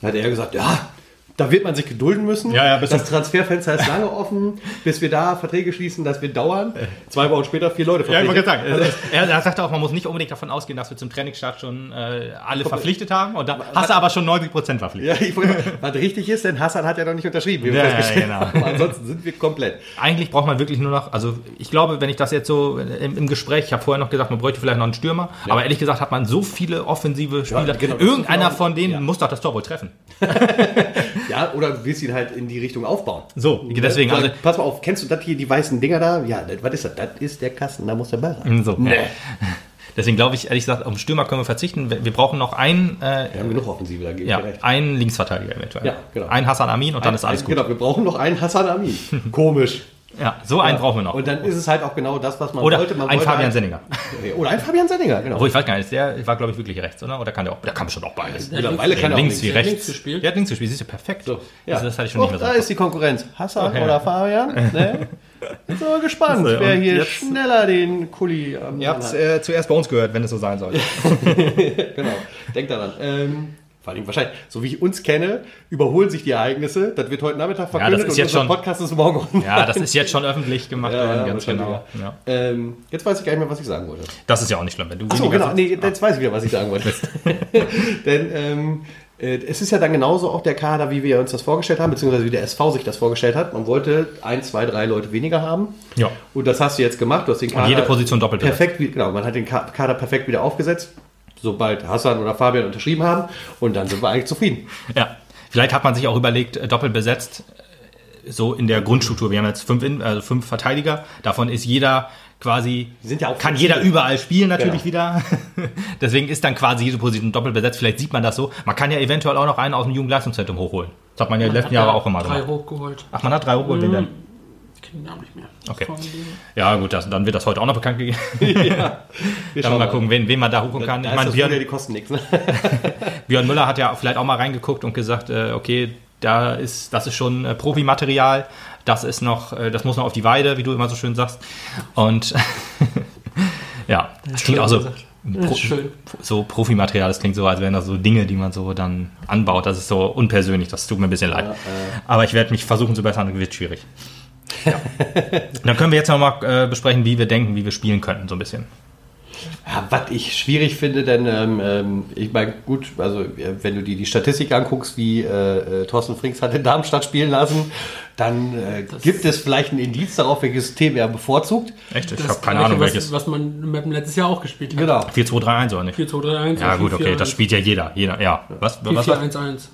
hat er gesagt, ja, da wird man sich gedulden müssen. Ja, ja, bis das Transferfenster ist lange offen, bis wir da Verträge schließen, das wird dauern. Zwei Wochen später vier Leute Ja, ich verpflichtet. sagen, er, er sagte auch, man muss nicht unbedingt davon ausgehen, dass wir zum Trainingsstart schon äh, alle verpflichtet haben. Und da hast du aber schon 90% verpflichtet. Ja, ich wollte, was richtig ist, denn Hassan hat ja noch nicht unterschrieben. wie wir Ja, festgestellt genau. haben. Ansonsten sind wir komplett. Eigentlich braucht man wirklich nur noch, also ich glaube, wenn ich das jetzt so im, im Gespräch, ich habe vorher noch gesagt, man bräuchte vielleicht noch einen Stürmer, aber ehrlich gesagt hat man so viele offensive Spieler. genau, das Irgendeiner genau- von denen ja. muss doch das Tor wohl treffen. Ja, oder du willst ihn halt in die Richtung aufbauen. So, deswegen, Sag, also pass mal auf, kennst du das hier, die weißen Dinger da? Ja, das, was ist das? Das ist der Kasten, da muss der Ball rein. so. Nee. Deswegen glaube ich, ehrlich gesagt, auf den Stürmer können wir verzichten. Wir brauchen noch einen, äh, Wir haben genug Offensive, da gebe ich ja, recht. einen Linksverteidiger eventuell. Ja, genau. Ein Hassan Amin und dann ist alles Ein- gut. Genau, wir brauchen noch einen Hassan Amin. Komisch. Ja, so einen brauchen wir noch. Und dann ist es halt auch genau das, was man Oder wollte. Man ein wollte Fabian halt, Senninger. Oder ein Fabian Senninger, genau. Obwohl, ich weiß gar nicht, der war, glaube ich, wirklich rechts, oder? Oder kann der auch? Der kann bestimmt auch beides. Mittlerweile kann er auch links wie rechts. links gespielt. Der hat links gespielt, siehst du, perfekt. So, ja. Also das hatte ich schon Oh, nicht mehr da so. ist die Konkurrenz. Hassan ja. oder Fabian? Ne? Bin so gespannt, So, wer hier jetzt- schneller den Kuli am Ihr habt es äh, zuerst bei uns gehört, wenn es so sein soll. Genau, denkt daran. Ähm, Vor allem wahrscheinlich, so wie ich uns kenne, überholen sich die Ereignisse. Das wird heute Nachmittag verkündet das ist und jetzt unser schon- Podcast ist morgen online. Ja, das ist jetzt schon öffentlich gemacht Ja, worden, ja, ganz genau. Ja. Ähm, jetzt weiß ich gar nicht mehr, was ich sagen wollte. Das ist ja auch nicht schlimm, wenn du Achso, genau. Nee, jetzt weiß ich wieder, was ich sagen wollte. Denn ähm, äh, es ist ja dann genauso auch der Kader, wie wir uns das vorgestellt haben, beziehungsweise wie der SV sich das vorgestellt hat. Man wollte ein, zwei, drei Leute weniger haben. Ja. Und das hast du jetzt gemacht. Du hast den Kader jede Position doppelt perfekt, genau. Man hat den Ka- Kader perfekt wieder aufgesetzt, sobald Hassan oder Fabian unterschrieben haben. Und dann sind wir eigentlich zufrieden. Ja, vielleicht hat man sich auch überlegt, äh, doppelt besetzt, äh, so in der Grundstruktur. Wir haben jetzt fünf, in, also fünf Verteidiger. Davon ist jeder quasi, ja auch kann jeder überall spielen natürlich Genau. wieder. Deswegen ist dann quasi jede Position doppelt besetzt. Vielleicht sieht man das so. Man kann ja eventuell auch noch einen aus dem Jugendleistungszentrum hochholen. Das hat man ja die letzten Jahre auch immer drei gemacht. hochgeholt. Ach, man hat drei hochgeholt, kenne den Namen nicht mehr. Okay. Ja, gut, das, dann wird das heute auch noch bekannt gegeben. Wir Dann schauen mal gucken, wen, wen man da Da, kann. da Ich meine, das Björn, die kosten nichts. Ne? Björn Müller hat ja vielleicht auch mal reingeguckt und gesagt, äh, okay, da ist, das ist schon äh, Profimaterial, das ist noch, äh, das muss noch auf die Weide, wie du immer so schön sagst. Und ja, das klingt auch so, Das schön. so Profimaterial, das klingt so, als wären das so Dinge, die man so dann anbaut. Das ist so unpersönlich, das tut mir ein bisschen leid. Aber ich werde mich versuchen zu bessern, wird schwierig. Ja. Dann können wir jetzt nochmal äh, besprechen, wie wir denken, wie wir spielen könnten, so ein bisschen. Ja, was ich schwierig finde, denn ähm, ähm, ich meine, gut, also äh, wenn du dir die Statistik anguckst, wie äh, äh, Thorsten Frings hat in Darmstadt spielen lassen, dann äh, gibt es vielleicht ein Indiz darauf, welches System er bevorzugt. Echt? Ich habe keine Ahnung, was, welches. Was man im Mappen letztes Jahr auch gespielt hat. Genau. 4-2-3-1 oder nicht? 4, 2, 3, 1. Ja, gut, okay, das spielt ja jeder. jeder ja. Was? 4, was 4, war- 1, 1.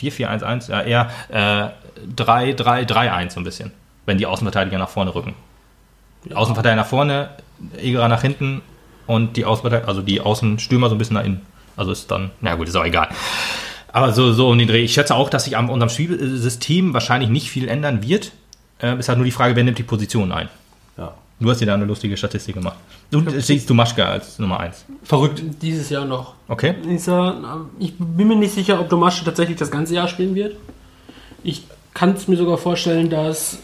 4-4-1-1, ja, eher äh, 3-3-3-1 so ein bisschen, wenn die Außenverteidiger nach vorne rücken. Die Außenverteidiger nach vorne, Egerer nach hinten und die Außenverteidiger, also die Außenstürmer so ein bisschen nach innen. Also ist dann, na gut, ist auch egal. Aber so, so um den Dreh. Ich schätze auch, dass sich an unserem Spielsystem wahrscheinlich nicht viel ändern wird. Äh, ist halt nur die Frage, wer nimmt die Position ein. Ja. Du hast dir da eine lustige Statistik gemacht. Du siehst du Maschka als Nummer 1. Verrückt. Dieses Jahr noch. Okay? Ich, bin mir nicht sicher, ob Domasche tatsächlich das ganze Jahr spielen wird. Ich kann es mir sogar vorstellen, dass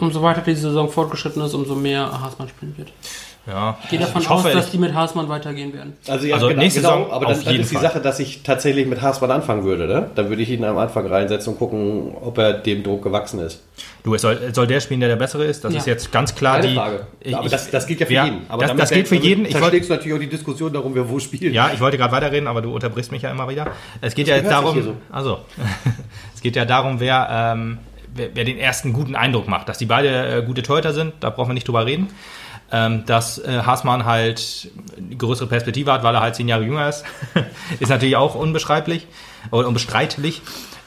umso weiter die Saison fortgeschritten ist, umso mehr Haasmann spielen wird. Ja. Ich gehe davon Ich hoffe, aus, dass die mit Haasmann weitergehen werden. Also, ja, Also genau, nächste genau, Saison aber dann jeden ist die Fall. Sache, dass ich tatsächlich mit Haasmann anfangen würde. Ne? Dann würde ich ihn am Anfang reinsetzen und gucken, ob er dem Druck gewachsen ist. Du, es soll, soll der spielen, der der Bessere ist. Das Ja. ist jetzt ganz klar Keine die. Frage. Ich, aber das, das gilt ja für ja, jeden. Aber das, das gilt für jeden. Ich wollte, verstehst du natürlich auch die Diskussion darum, wer wo spielt. ja, ich wollte gerade weiterreden, aber du unterbrichst mich ja immer wieder. Es geht ja jetzt darum. hier Also, es geht ja darum, wer, ähm, wer, wer den ersten guten Eindruck macht. Dass die beide äh, gute Torhüter sind, da brauchen wir nicht drüber reden. Ähm, dass äh, Haasmann halt eine größere Perspektive hat, weil er halt zehn Jahre jünger ist, ist natürlich auch unbeschreiblich oder unbestreitlich.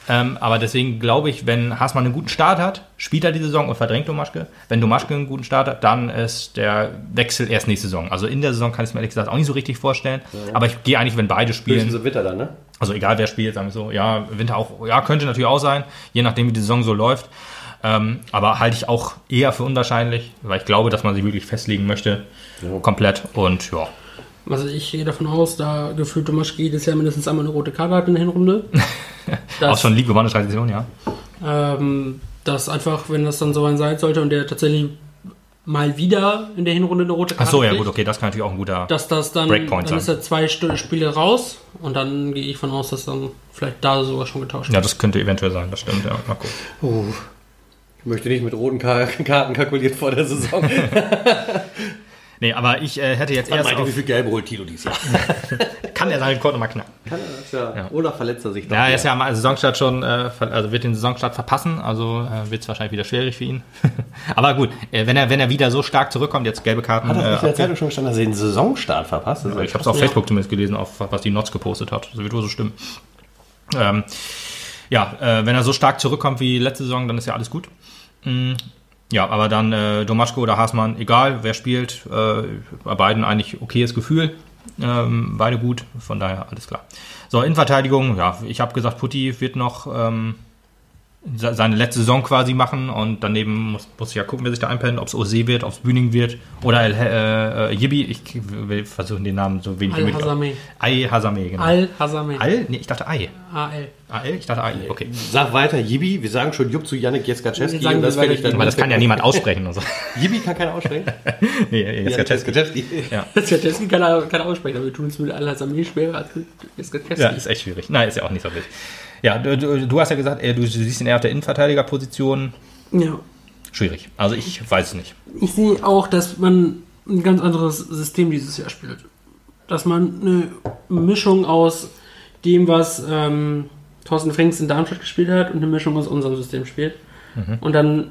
Ähm, aber deswegen glaube ich, wenn Haasmann einen guten Start hat, spielt er die Saison und verdrängt Domaschke. Wenn Domaschke einen guten Start hat, dann ist der Wechsel erst nächste Saison. Also in der Saison kann ich es mir ehrlich gesagt auch nicht so richtig vorstellen. Aber ich gehe eigentlich, wenn beide spielen, im Winter dann, ne? also egal wer spielt, sagen wir so, ja, Winter auch, ja, könnte natürlich auch sein, je nachdem wie die Saison so läuft. Ähm, aber halte ich auch eher für unwahrscheinlich, weil ich glaube, dass man sich wirklich festlegen möchte, Ja. komplett. Und ja, Also ich gehe davon aus, da gefühlt Domaschke jedes Jahr mindestens einmal eine rote Karte hat in der Hinrunde. auch schon League gewonnene Tradition, ja. ähm, dass einfach, wenn das dann so ein sein sollte und der tatsächlich mal wieder in der Hinrunde eine rote Ach Karte so, ja kriegt, gut, okay, das kann natürlich auch ein guter. dass das dann, Breakpoint dann sein. ist er zwei St Spiele raus und dann gehe ich von aus, dass dann vielleicht da sogar schon getauscht Ja, das könnte eventuell sein, das stimmt, ja. Mal gucken. Ich möchte nicht mit roten Ka Karten kalkuliert vor der Saison. Nee, aber ich äh, hätte jetzt erst Meinte, auf, wie viel Gelbe holt Tilo dieses Jahr? kann er seinen Rekord nochmal knacken. Kann er das ja. Oder verletzt er sich doch Ja, er ist ja am Saisonstart schon, äh, also wird den Saisonstart verpassen, also äh, wird es wahrscheinlich wieder schwierig für ihn. aber gut, äh, wenn er, wenn er wieder so stark zurückkommt, jetzt gelbe Karten. Hat er nicht in äh, der Zeitung schon gestanden, dass er den Saisonstart verpasst? Ist Ich habe es auf Ja. Facebook zumindest gelesen, auf was die Notz gepostet hat. Das wird wohl so stimmen. Ähm, ja, äh, wenn er so stark zurückkommt wie letzte Saison, dann ist ja alles gut. Mm, ja, aber dann äh, Domaschko oder Haasmann, egal wer spielt, äh, bei beiden eigentlich okayes Gefühl. Ähm, beide gut, von daher alles klar. So, Innenverteidigung, ja, ich habe gesagt, Putti wird noch ähm, seine letzte Saison quasi machen und daneben muss, muss ich ja gucken, wer sich da einpennt, ob es Ose wird, ob es Bühning wird oder El, äh, äh, Yibi. Ich will versuchen, den Namen so wenig wie möglich. Al-Hazame. Ai Hazame, genau. Al-Hazame. Al? Nee, ich dachte Ai. A-L. AL? Ich dachte Ai, okay. Sag weiter, Yibi. Wir sagen schon Jupp zu Yannick Jeskaczewski. Und das finde ich dann. Aber das kann ja niemand aussprechen. Und so. Yibi kann keiner aussprechen. Nee. Jeskaczewski. Das Jaskowski kann er, kann er aussprechen, aber wir tun es mit Al-Hazame schwerer als Jaskowski. Ja, ist echt schwierig. Nein, ist ja auch nicht so wild. Ja, du, du, hast ja gesagt, äh, du siehst ihn eher auf der Innenverteidigerposition. ja. Schwierig. Also ich weiß es nicht. Ich sehe auch, dass man ein ganz anderes System dieses Jahr spielt. Dass man eine Mischung aus dem, was ähm, Thorsten Frings in Darmstadt gespielt hat und eine Mischung aus unserem System spielt. Und dann,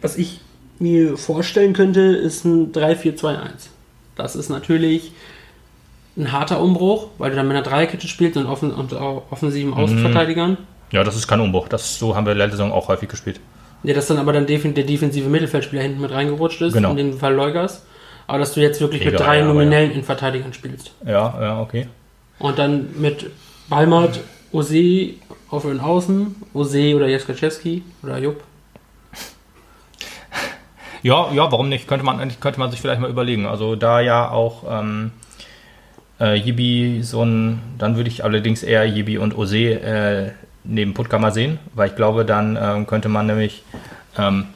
was ich mir vorstellen könnte, ist ein 3-4-2-1. Das ist natürlich ein harter Umbruch, weil du dann mit einer Dreierkette spielst und, offen, und offensiven Außenverteidigern. Ja, das ist kein Umbruch. Das, so haben wir letzte Saison auch häufig gespielt. Ja, dass dann aber dann der defensive Mittelfeldspieler hinten mit reingerutscht ist, Genau. in dem Fall Leugers. Aber dass du jetzt wirklich mit Egal, drei ja, nominellen Innenverteidigern spielst. Ja, ja, okay. Und dann mit Balmert, Ose auf den Außen, Ose oder Jaskaczewski oder Jupp. Ja, ja, warum nicht? Könnte man, könnte man sich vielleicht mal überlegen. Also da ja auch ähm, äh, Yibi so ein, dann würde ich allerdings eher Yibi und Ose äh, neben Puttkammer sehen, weil ich glaube, dann ähm, könnte man nämlich, ähm,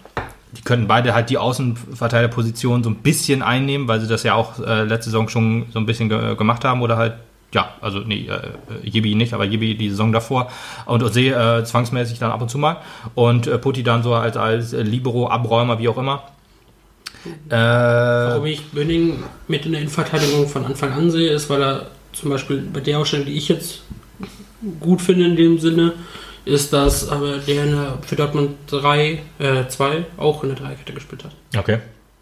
die könnten beide halt die Außenverteilerposition so ein bisschen einnehmen, weil sie das ja auch äh, letzte Saison schon so ein bisschen ge gemacht haben oder halt ja, also nee, äh, Yibi nicht, aber Yibi die Saison davor und Ose äh, zwangsmäßig dann ab und zu mal und äh, Putti dann so als, als äh, Libero, Abräumer, wie auch immer. Äh, Warum ich Böning mit in der Innenverteidigung von Anfang an sehe, ist, weil er zum Beispiel bei der Ausstellung, die ich jetzt gut finde in dem Sinne, ist, dass aber der in der, für Dortmund 3, äh, 2 auch in der Dreierkette gespielt hat. Okay.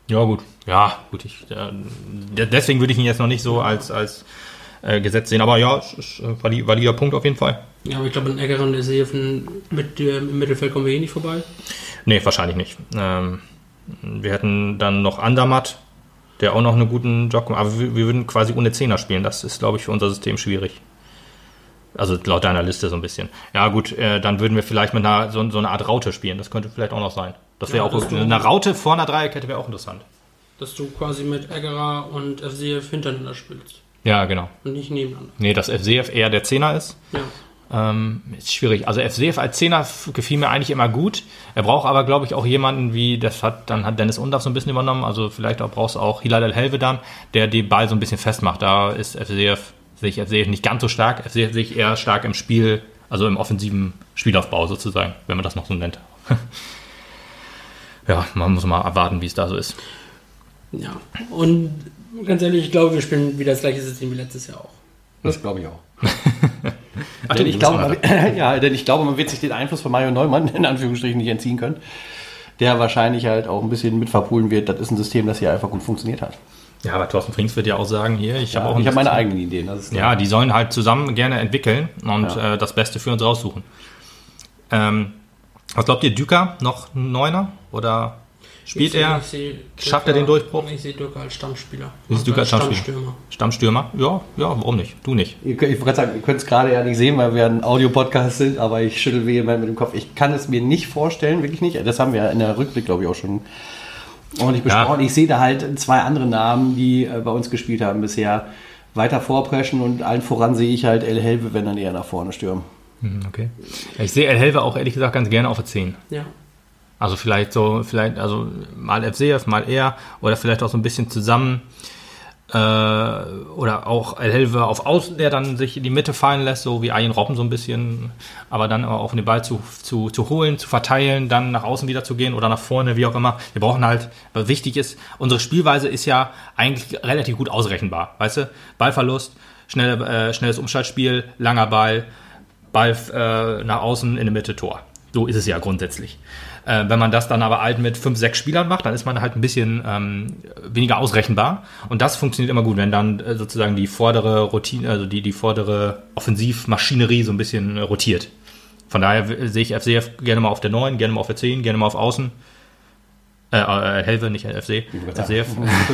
Ja, gut. Ja, gut. Ich, äh, de- deswegen würde ich ihn jetzt noch nicht so als, als äh, Gesetz sehen. Aber ja, es ist ein vali- valider Punkt auf jeden Fall. Ja, aber ich glaube, in Egger und der Seefen mit dem im Mittelfeld kommen wir eh nicht vorbei. Nee, wahrscheinlich nicht. Ähm, wir hätten dann noch Andermatt, der auch noch einen guten Job gemacht Aber wir, wir würden quasi ohne Zehner spielen. Das ist, glaube ich, für unser System schwierig. Also laut deiner Liste so ein bisschen. Ja, gut, äh, dann würden wir vielleicht mit einer, so, so einer Art Raute spielen. Das könnte vielleicht auch noch sein. Das wäre Ja, auch eine Raute vor einer Dreierkette wäre auch interessant. Dass du quasi mit Eggerer und FCF hintereinander spielst Ja, genau. und nicht nebeneinander. Nee, dass FCF eher der Zehner ist. Ja. Ähm, ist schwierig. Also FCF als Zehner gefiel mir eigentlich immer gut. Er braucht aber, glaube ich, auch jemanden wie, das hat dann hat Dennis Undorf so ein bisschen übernommen. Also vielleicht auch brauchst du auch Hilal El Helvedan, der den Ball so ein bisschen festmacht. Da ist FCF, sehe ich FCF nicht ganz so stark. FCF sehe ich eher stark im Spiel, also im offensiven Spielaufbau sozusagen, wenn man das noch so nennt. ja, man muss mal erwarten, wie es da so ist. Ja. Und ganz ehrlich, ich glaube, wir spielen wieder das gleiche System wie letztes Jahr auch. Das glaube ich auch. Ach, Denn ich, glaube, auch man, noch ja, denn ich glaube, man wird sich den Einfluss von Mario Neumann in Anführungsstrichen nicht entziehen können, der wahrscheinlich halt auch ein bisschen mit verpulen wird. Das ist ein System, das hier einfach gut funktioniert hat. Ja, aber Thorsten Frings wird ja auch sagen, hier, ich habe Ja, auch ein ich habe meine eigenen Ideen. Ja, die sollen halt zusammen gerne entwickeln und Ja. äh, das Beste für uns raussuchen. Ähm, was glaubt ihr, Düker noch ein Neuner? Oder spielt Ich er ich schafft er den Durchbruch? Ich sehe Dürker als Stammspieler. Siehst Also Dürker als Stammspieler? Stammstürmer? Ja, ja, warum nicht? Du nicht. Könnt, ich wollte gerade sagen, ihr könnt es gerade ja nicht sehen, weil wir ein Audio-Podcast sind, aber ich schüttel vehement mit dem Kopf. Ich kann es mir nicht vorstellen, wirklich nicht. Das haben wir ja in der Rückblick, glaube ich, auch schon ordentlich Ja. besprochen. Ich sehe da halt zwei andere Namen, die äh, bei uns gespielt haben bisher, weiter vorpreschen und allen voran sehe ich halt El Helve, wenn dann eher nach vorne stürmen. Hm, Okay. Ich sehe El Helve auch ehrlich gesagt ganz gerne auf der 10. Ja. Also vielleicht so, vielleicht, also mal FCF, mal er oder vielleicht auch so ein bisschen zusammen. Äh, oder auch El Helve auf Außen, der dann sich in die Mitte fallen lässt, so wie Ayin Robben so ein bisschen, aber dann auch den Ball zu, zu, zu holen, zu verteilen, dann nach außen wieder zu gehen oder nach vorne, wie auch immer. Wir brauchen halt, was wichtig ist, unsere Spielweise ist ja eigentlich relativ gut ausrechenbar, weißt du? Ballverlust, schnelle, äh, schnelles Umschaltspiel, langer Ball, Ball äh, nach außen in der Mitte Tor. So ist es ja grundsätzlich. Äh, wenn man das dann aber halt mit fünf, sechs Spielern macht, dann ist man halt ein bisschen ähm, weniger ausrechenbar. Und das funktioniert immer gut, wenn dann äh, sozusagen die vordere Routine, also die, die vordere Offensivmaschinerie so ein bisschen rotiert. Von daher sehe ich FCF gerne mal auf der 9, gerne mal auf der 10, gerne mal auf Außen. Äh, äh, Helve, nicht LFC. gesagt. SCF.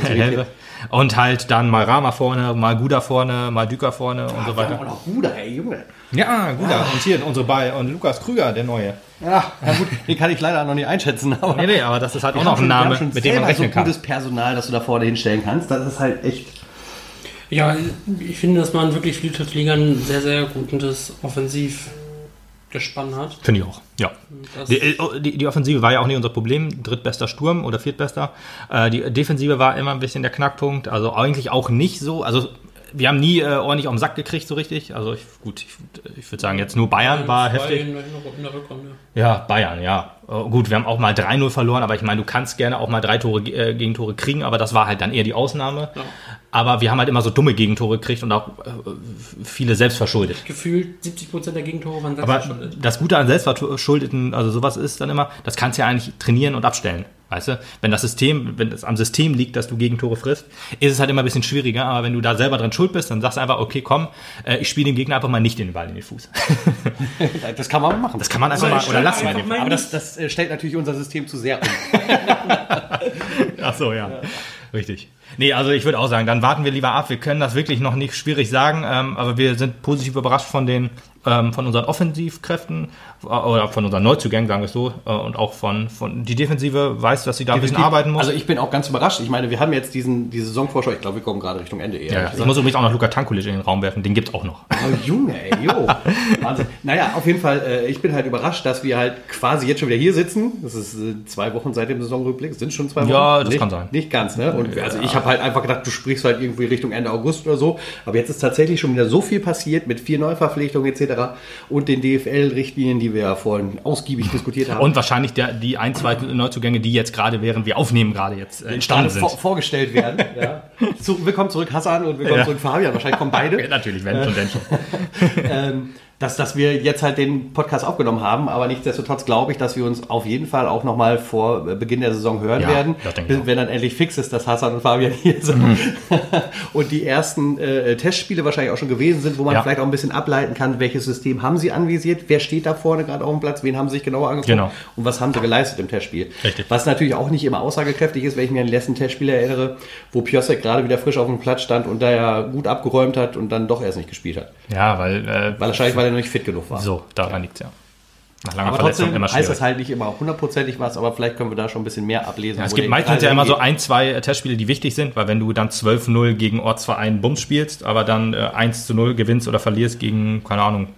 Helve. Und halt dann mal Rama vorne, mal Guda vorne, mal Düker vorne und so auch weiter. noch Ruder, ey, Junge. Ja, Guda. Und hier unsere bei und Lukas Krüger, der neue. Ja, na gut, den kann ich leider noch nicht einschätzen, aber. Nee, nee, aber das ist halt auch noch ein Name, mit dem man rechnen so kann. gutes Personal, das du da vorne hinstellen kannst. Das ist halt echt. Ja, ich finde, dass man wirklich ein sehr, sehr gutes Offensivgespann hat. Finde ich auch, ja. Die, äh, die, die Offensive war ja auch nicht unser Problem, drittbester Sturm oder viertbester. Äh, die Defensive war immer ein bisschen der Knackpunkt, also eigentlich auch nicht so. Also wir haben nie äh, ordentlich auf den Sack gekriegt, so richtig. Also ich, gut, ich, ich würde sagen, jetzt nur Bayern war Zwei heftig. In der, in der Rückrunde. Ja, Bayern, ja. Äh, gut, wir haben auch mal 3-0 verloren, aber ich meine, du kannst gerne auch mal drei Tore äh, Gegentore kriegen, aber das war halt dann eher die Ausnahme. Ja. Aber wir haben halt immer so dumme Gegentore gekriegt und auch äh, viele selbstverschuldet. Gefühlt 70% der Gegentore waren Aber selbstverschuldet. das Gute an selbstverschuldeten, also sowas ist dann immer, das kannst du ja eigentlich trainieren und abstellen. Weißt du, wenn das System, wenn es am System liegt, dass du Gegentore frisst, ist es halt immer ein bisschen schwieriger. Aber wenn du da selber dran schuld bist, dann sagst du einfach, okay, komm, äh, ich spiele dem Gegner einfach mal nicht den Ball in den Fuß. Das kann man machen. Das kann man einfach mal, oder lassen wir einfach den mal- aber das, das äh, stellt natürlich unser System zu sehr um. Ach so, ja. Richtig. Nee, also ich würde auch sagen, dann warten wir lieber ab. Wir können das wirklich noch nicht schwierig sagen, ähm, aber wir sind positiv überrascht von den ähm, von unseren Offensivkräften äh, oder von unseren Neuzugängen, sagen wir es so, äh, und auch von, von die Defensive weiß, dass sie da ein bisschen arbeiten muss. Also ich bin auch ganz überrascht. Ich meine, wir haben jetzt diesen, die Saisonvorschau. Ich glaube, wir kommen gerade Richtung Ende eher. ja, ja. Ich muss übrigens auch noch Luka Tankulic in den Raum werfen, den gibt's auch noch. Oh, Junge, ey, jo. Wahnsinn. Naja, auf jeden Fall, äh, ich bin halt überrascht, dass wir halt quasi jetzt schon wieder hier sitzen. Das ist äh, zwei Wochen seit dem Saisonrückblick. Sind schon zwei Wochen? Ja, das nicht, kann sein. Nicht ganz, ne? Und also ich habe halt einfach gedacht, du sprichst halt irgendwie Richtung Ende August oder so. Aber jetzt ist tatsächlich schon wieder so viel passiert mit vier Neuverpflichtungen etc. und den DFL-Richtlinien, die wir ja vorhin ausgiebig diskutiert haben. Und wahrscheinlich der, die ein, zwei Neuzugänge, die jetzt gerade, während wir aufnehmen, gerade jetzt äh, entstanden sind. vor, vorgestellt werden. ja. Zu, willkommen zurück, Hassan, und willkommen Ja. zurück, Fabian. Wahrscheinlich kommen beide. Ja, natürlich, wenn schon, denn schon. ähm, dass, dass wir jetzt halt den Podcast aufgenommen haben, aber nichtsdestotrotz glaube ich, dass wir uns auf jeden Fall auch nochmal vor Beginn der Saison hören Ja, werden, auch. wenn dann endlich fix ist, dass Hassan und Fabian hier sind Mhm. und die ersten äh, Testspiele wahrscheinlich auch schon gewesen sind, wo man Ja. vielleicht auch ein bisschen ableiten kann, welches System haben sie anvisiert, wer steht da vorne gerade auf dem Platz, wen haben sie sich genauer angeguckt Genau. und was haben sie geleistet im Testspiel. Richtig. Was natürlich auch nicht immer aussagekräftig ist, wenn ich mir an den letzten Testspiel erinnere, wo Piosek gerade wieder frisch auf dem Platz stand und da ja gut abgeräumt hat und dann doch erst nicht gespielt hat. Ja, weil, äh, Weil wahrscheinlich, weil er noch nicht fit genug war. so, daran liegt's ja. Nach langer Aber Verletzung trotzdem immer heißt schwierig. das halt nicht immer hundertprozentig was, aber vielleicht können wir da schon ein bisschen mehr ablesen. Ja, es gibt meistens ja immer so ein, zwei äh, Testspiele, die wichtig sind, weil wenn du dann 12-0 gegen Ortsverein Bums spielst, aber dann äh, 1 zu 0 gewinnst oder verlierst gegen, keine Ahnung,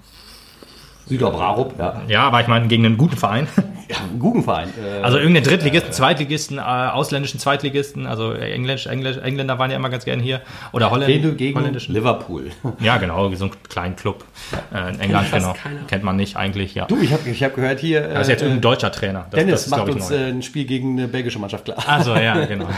Süderbrarup, ja. ja, aber ich meine gegen einen guten Verein. ja ein Guggenverein. Äh, Also irgendeinen Drittligisten, Zweitligisten, äh, ausländischen Zweitligisten, also Englisch, Englisch, Engländer waren ja immer ganz gerne hier. Oder Holländ, gehen du gegen holländischen. Liverpool. Ja, genau, so einen kleinen Club äh, in England, genau. keiner. Kennt man nicht eigentlich, ja. Du, ich habe ich hab gehört hier, Das ist jetzt äh, irgendein deutscher Trainer. Das, Dennis das ist, macht uns neu. äh, ein Spiel gegen eine belgische Mannschaft klar. Also ja, genau.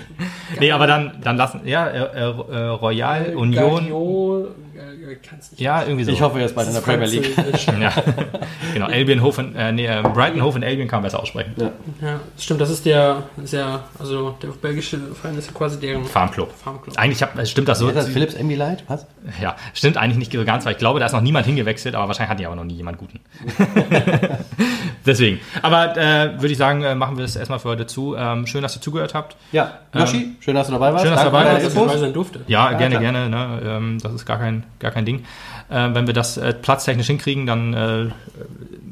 nee, aber dann, dann lassen, ja, äh, äh, äh, Royal, Union, Guardiola, äh, kann's nicht. ja, irgendwie so. Ich hoffe, er ist bald in der Premier League. Ja, genau. Albion, Hofen, äh, nee, äh, Brighton, Hofen, Albion kann man besser aussprechen. Ja, stimmt, das ist der, ist ja, also der belgische Verein ist ja quasi deren Farmclub. Farmclub. Eigentlich hab, äh, stimmt das so. Ist das Philips Emmy Light? Was? Ja, stimmt eigentlich nicht so ganz, weil ich glaube, da ist noch niemand hingewechselt, aber wahrscheinlich hat die aber noch nie jemand guten. Deswegen. Aber äh, würde ich sagen, äh, machen wir das erstmal für heute zu. Ähm, schön, dass ihr zugehört habt. Ja, Yoshi, schön, dass du dabei warst. schön, dass du dabei warst. dass dabei sein durfte. Ja, gerne, klar. gerne. Ne? Ähm, das ist gar kein, gar kein Ding. Äh, wenn wir das äh, platztechnisch hinkriegen, dann äh,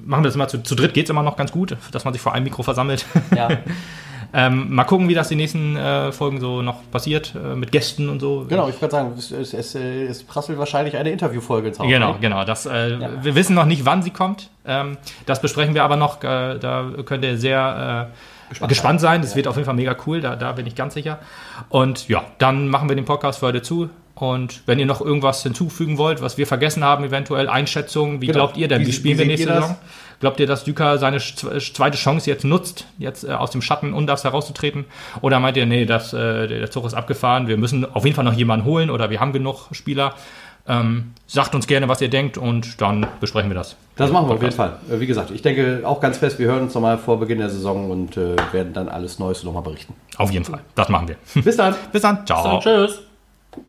machen wir das immer zu, zu dritt. Geht es immer noch ganz gut, dass man sich vor einem Mikro versammelt. Ja. ähm, mal gucken, wie das die nächsten äh, Folgen so noch passiert, äh, mit Gästen und so. Genau, ich würde sagen, es, es, es, es prasselt wahrscheinlich eine Interviewfolge ins Haus. Genau, ne? genau. Das, äh, Wir wissen noch nicht, wann sie kommt. Ähm, das besprechen wir aber noch. Da könnt ihr sehr äh, gespannt, sein. Das wird auf jeden Fall mega cool. Da, da bin ich ganz sicher. Und ja, dann machen wir den Podcast für heute zu. Und wenn ihr noch irgendwas hinzufügen wollt, was wir vergessen haben, eventuell Einschätzungen, wie Genau. glaubt ihr denn, wie, Wie- spielen wie wir nächste? Saison? Glaubt ihr, dass Düker seine zweite Chance jetzt nutzt, jetzt äh, aus dem Schatten Undavs herauszutreten? Oder meint ihr, nee, das, äh, der Zug ist abgefahren, wir müssen auf jeden Fall noch jemanden holen oder wir haben genug Spieler? Ähm, sagt uns gerne, was ihr denkt und dann besprechen wir das. Das machen wir auf jeden Fall. Äh, Wie gesagt, ich denke auch ganz fest, wir hören uns nochmal vor Beginn der Saison und äh, werden dann alles Neues nochmal berichten. Auf jeden Fall. Das machen wir. Bis dann. Bis dann. Ciao. Dann tschüss.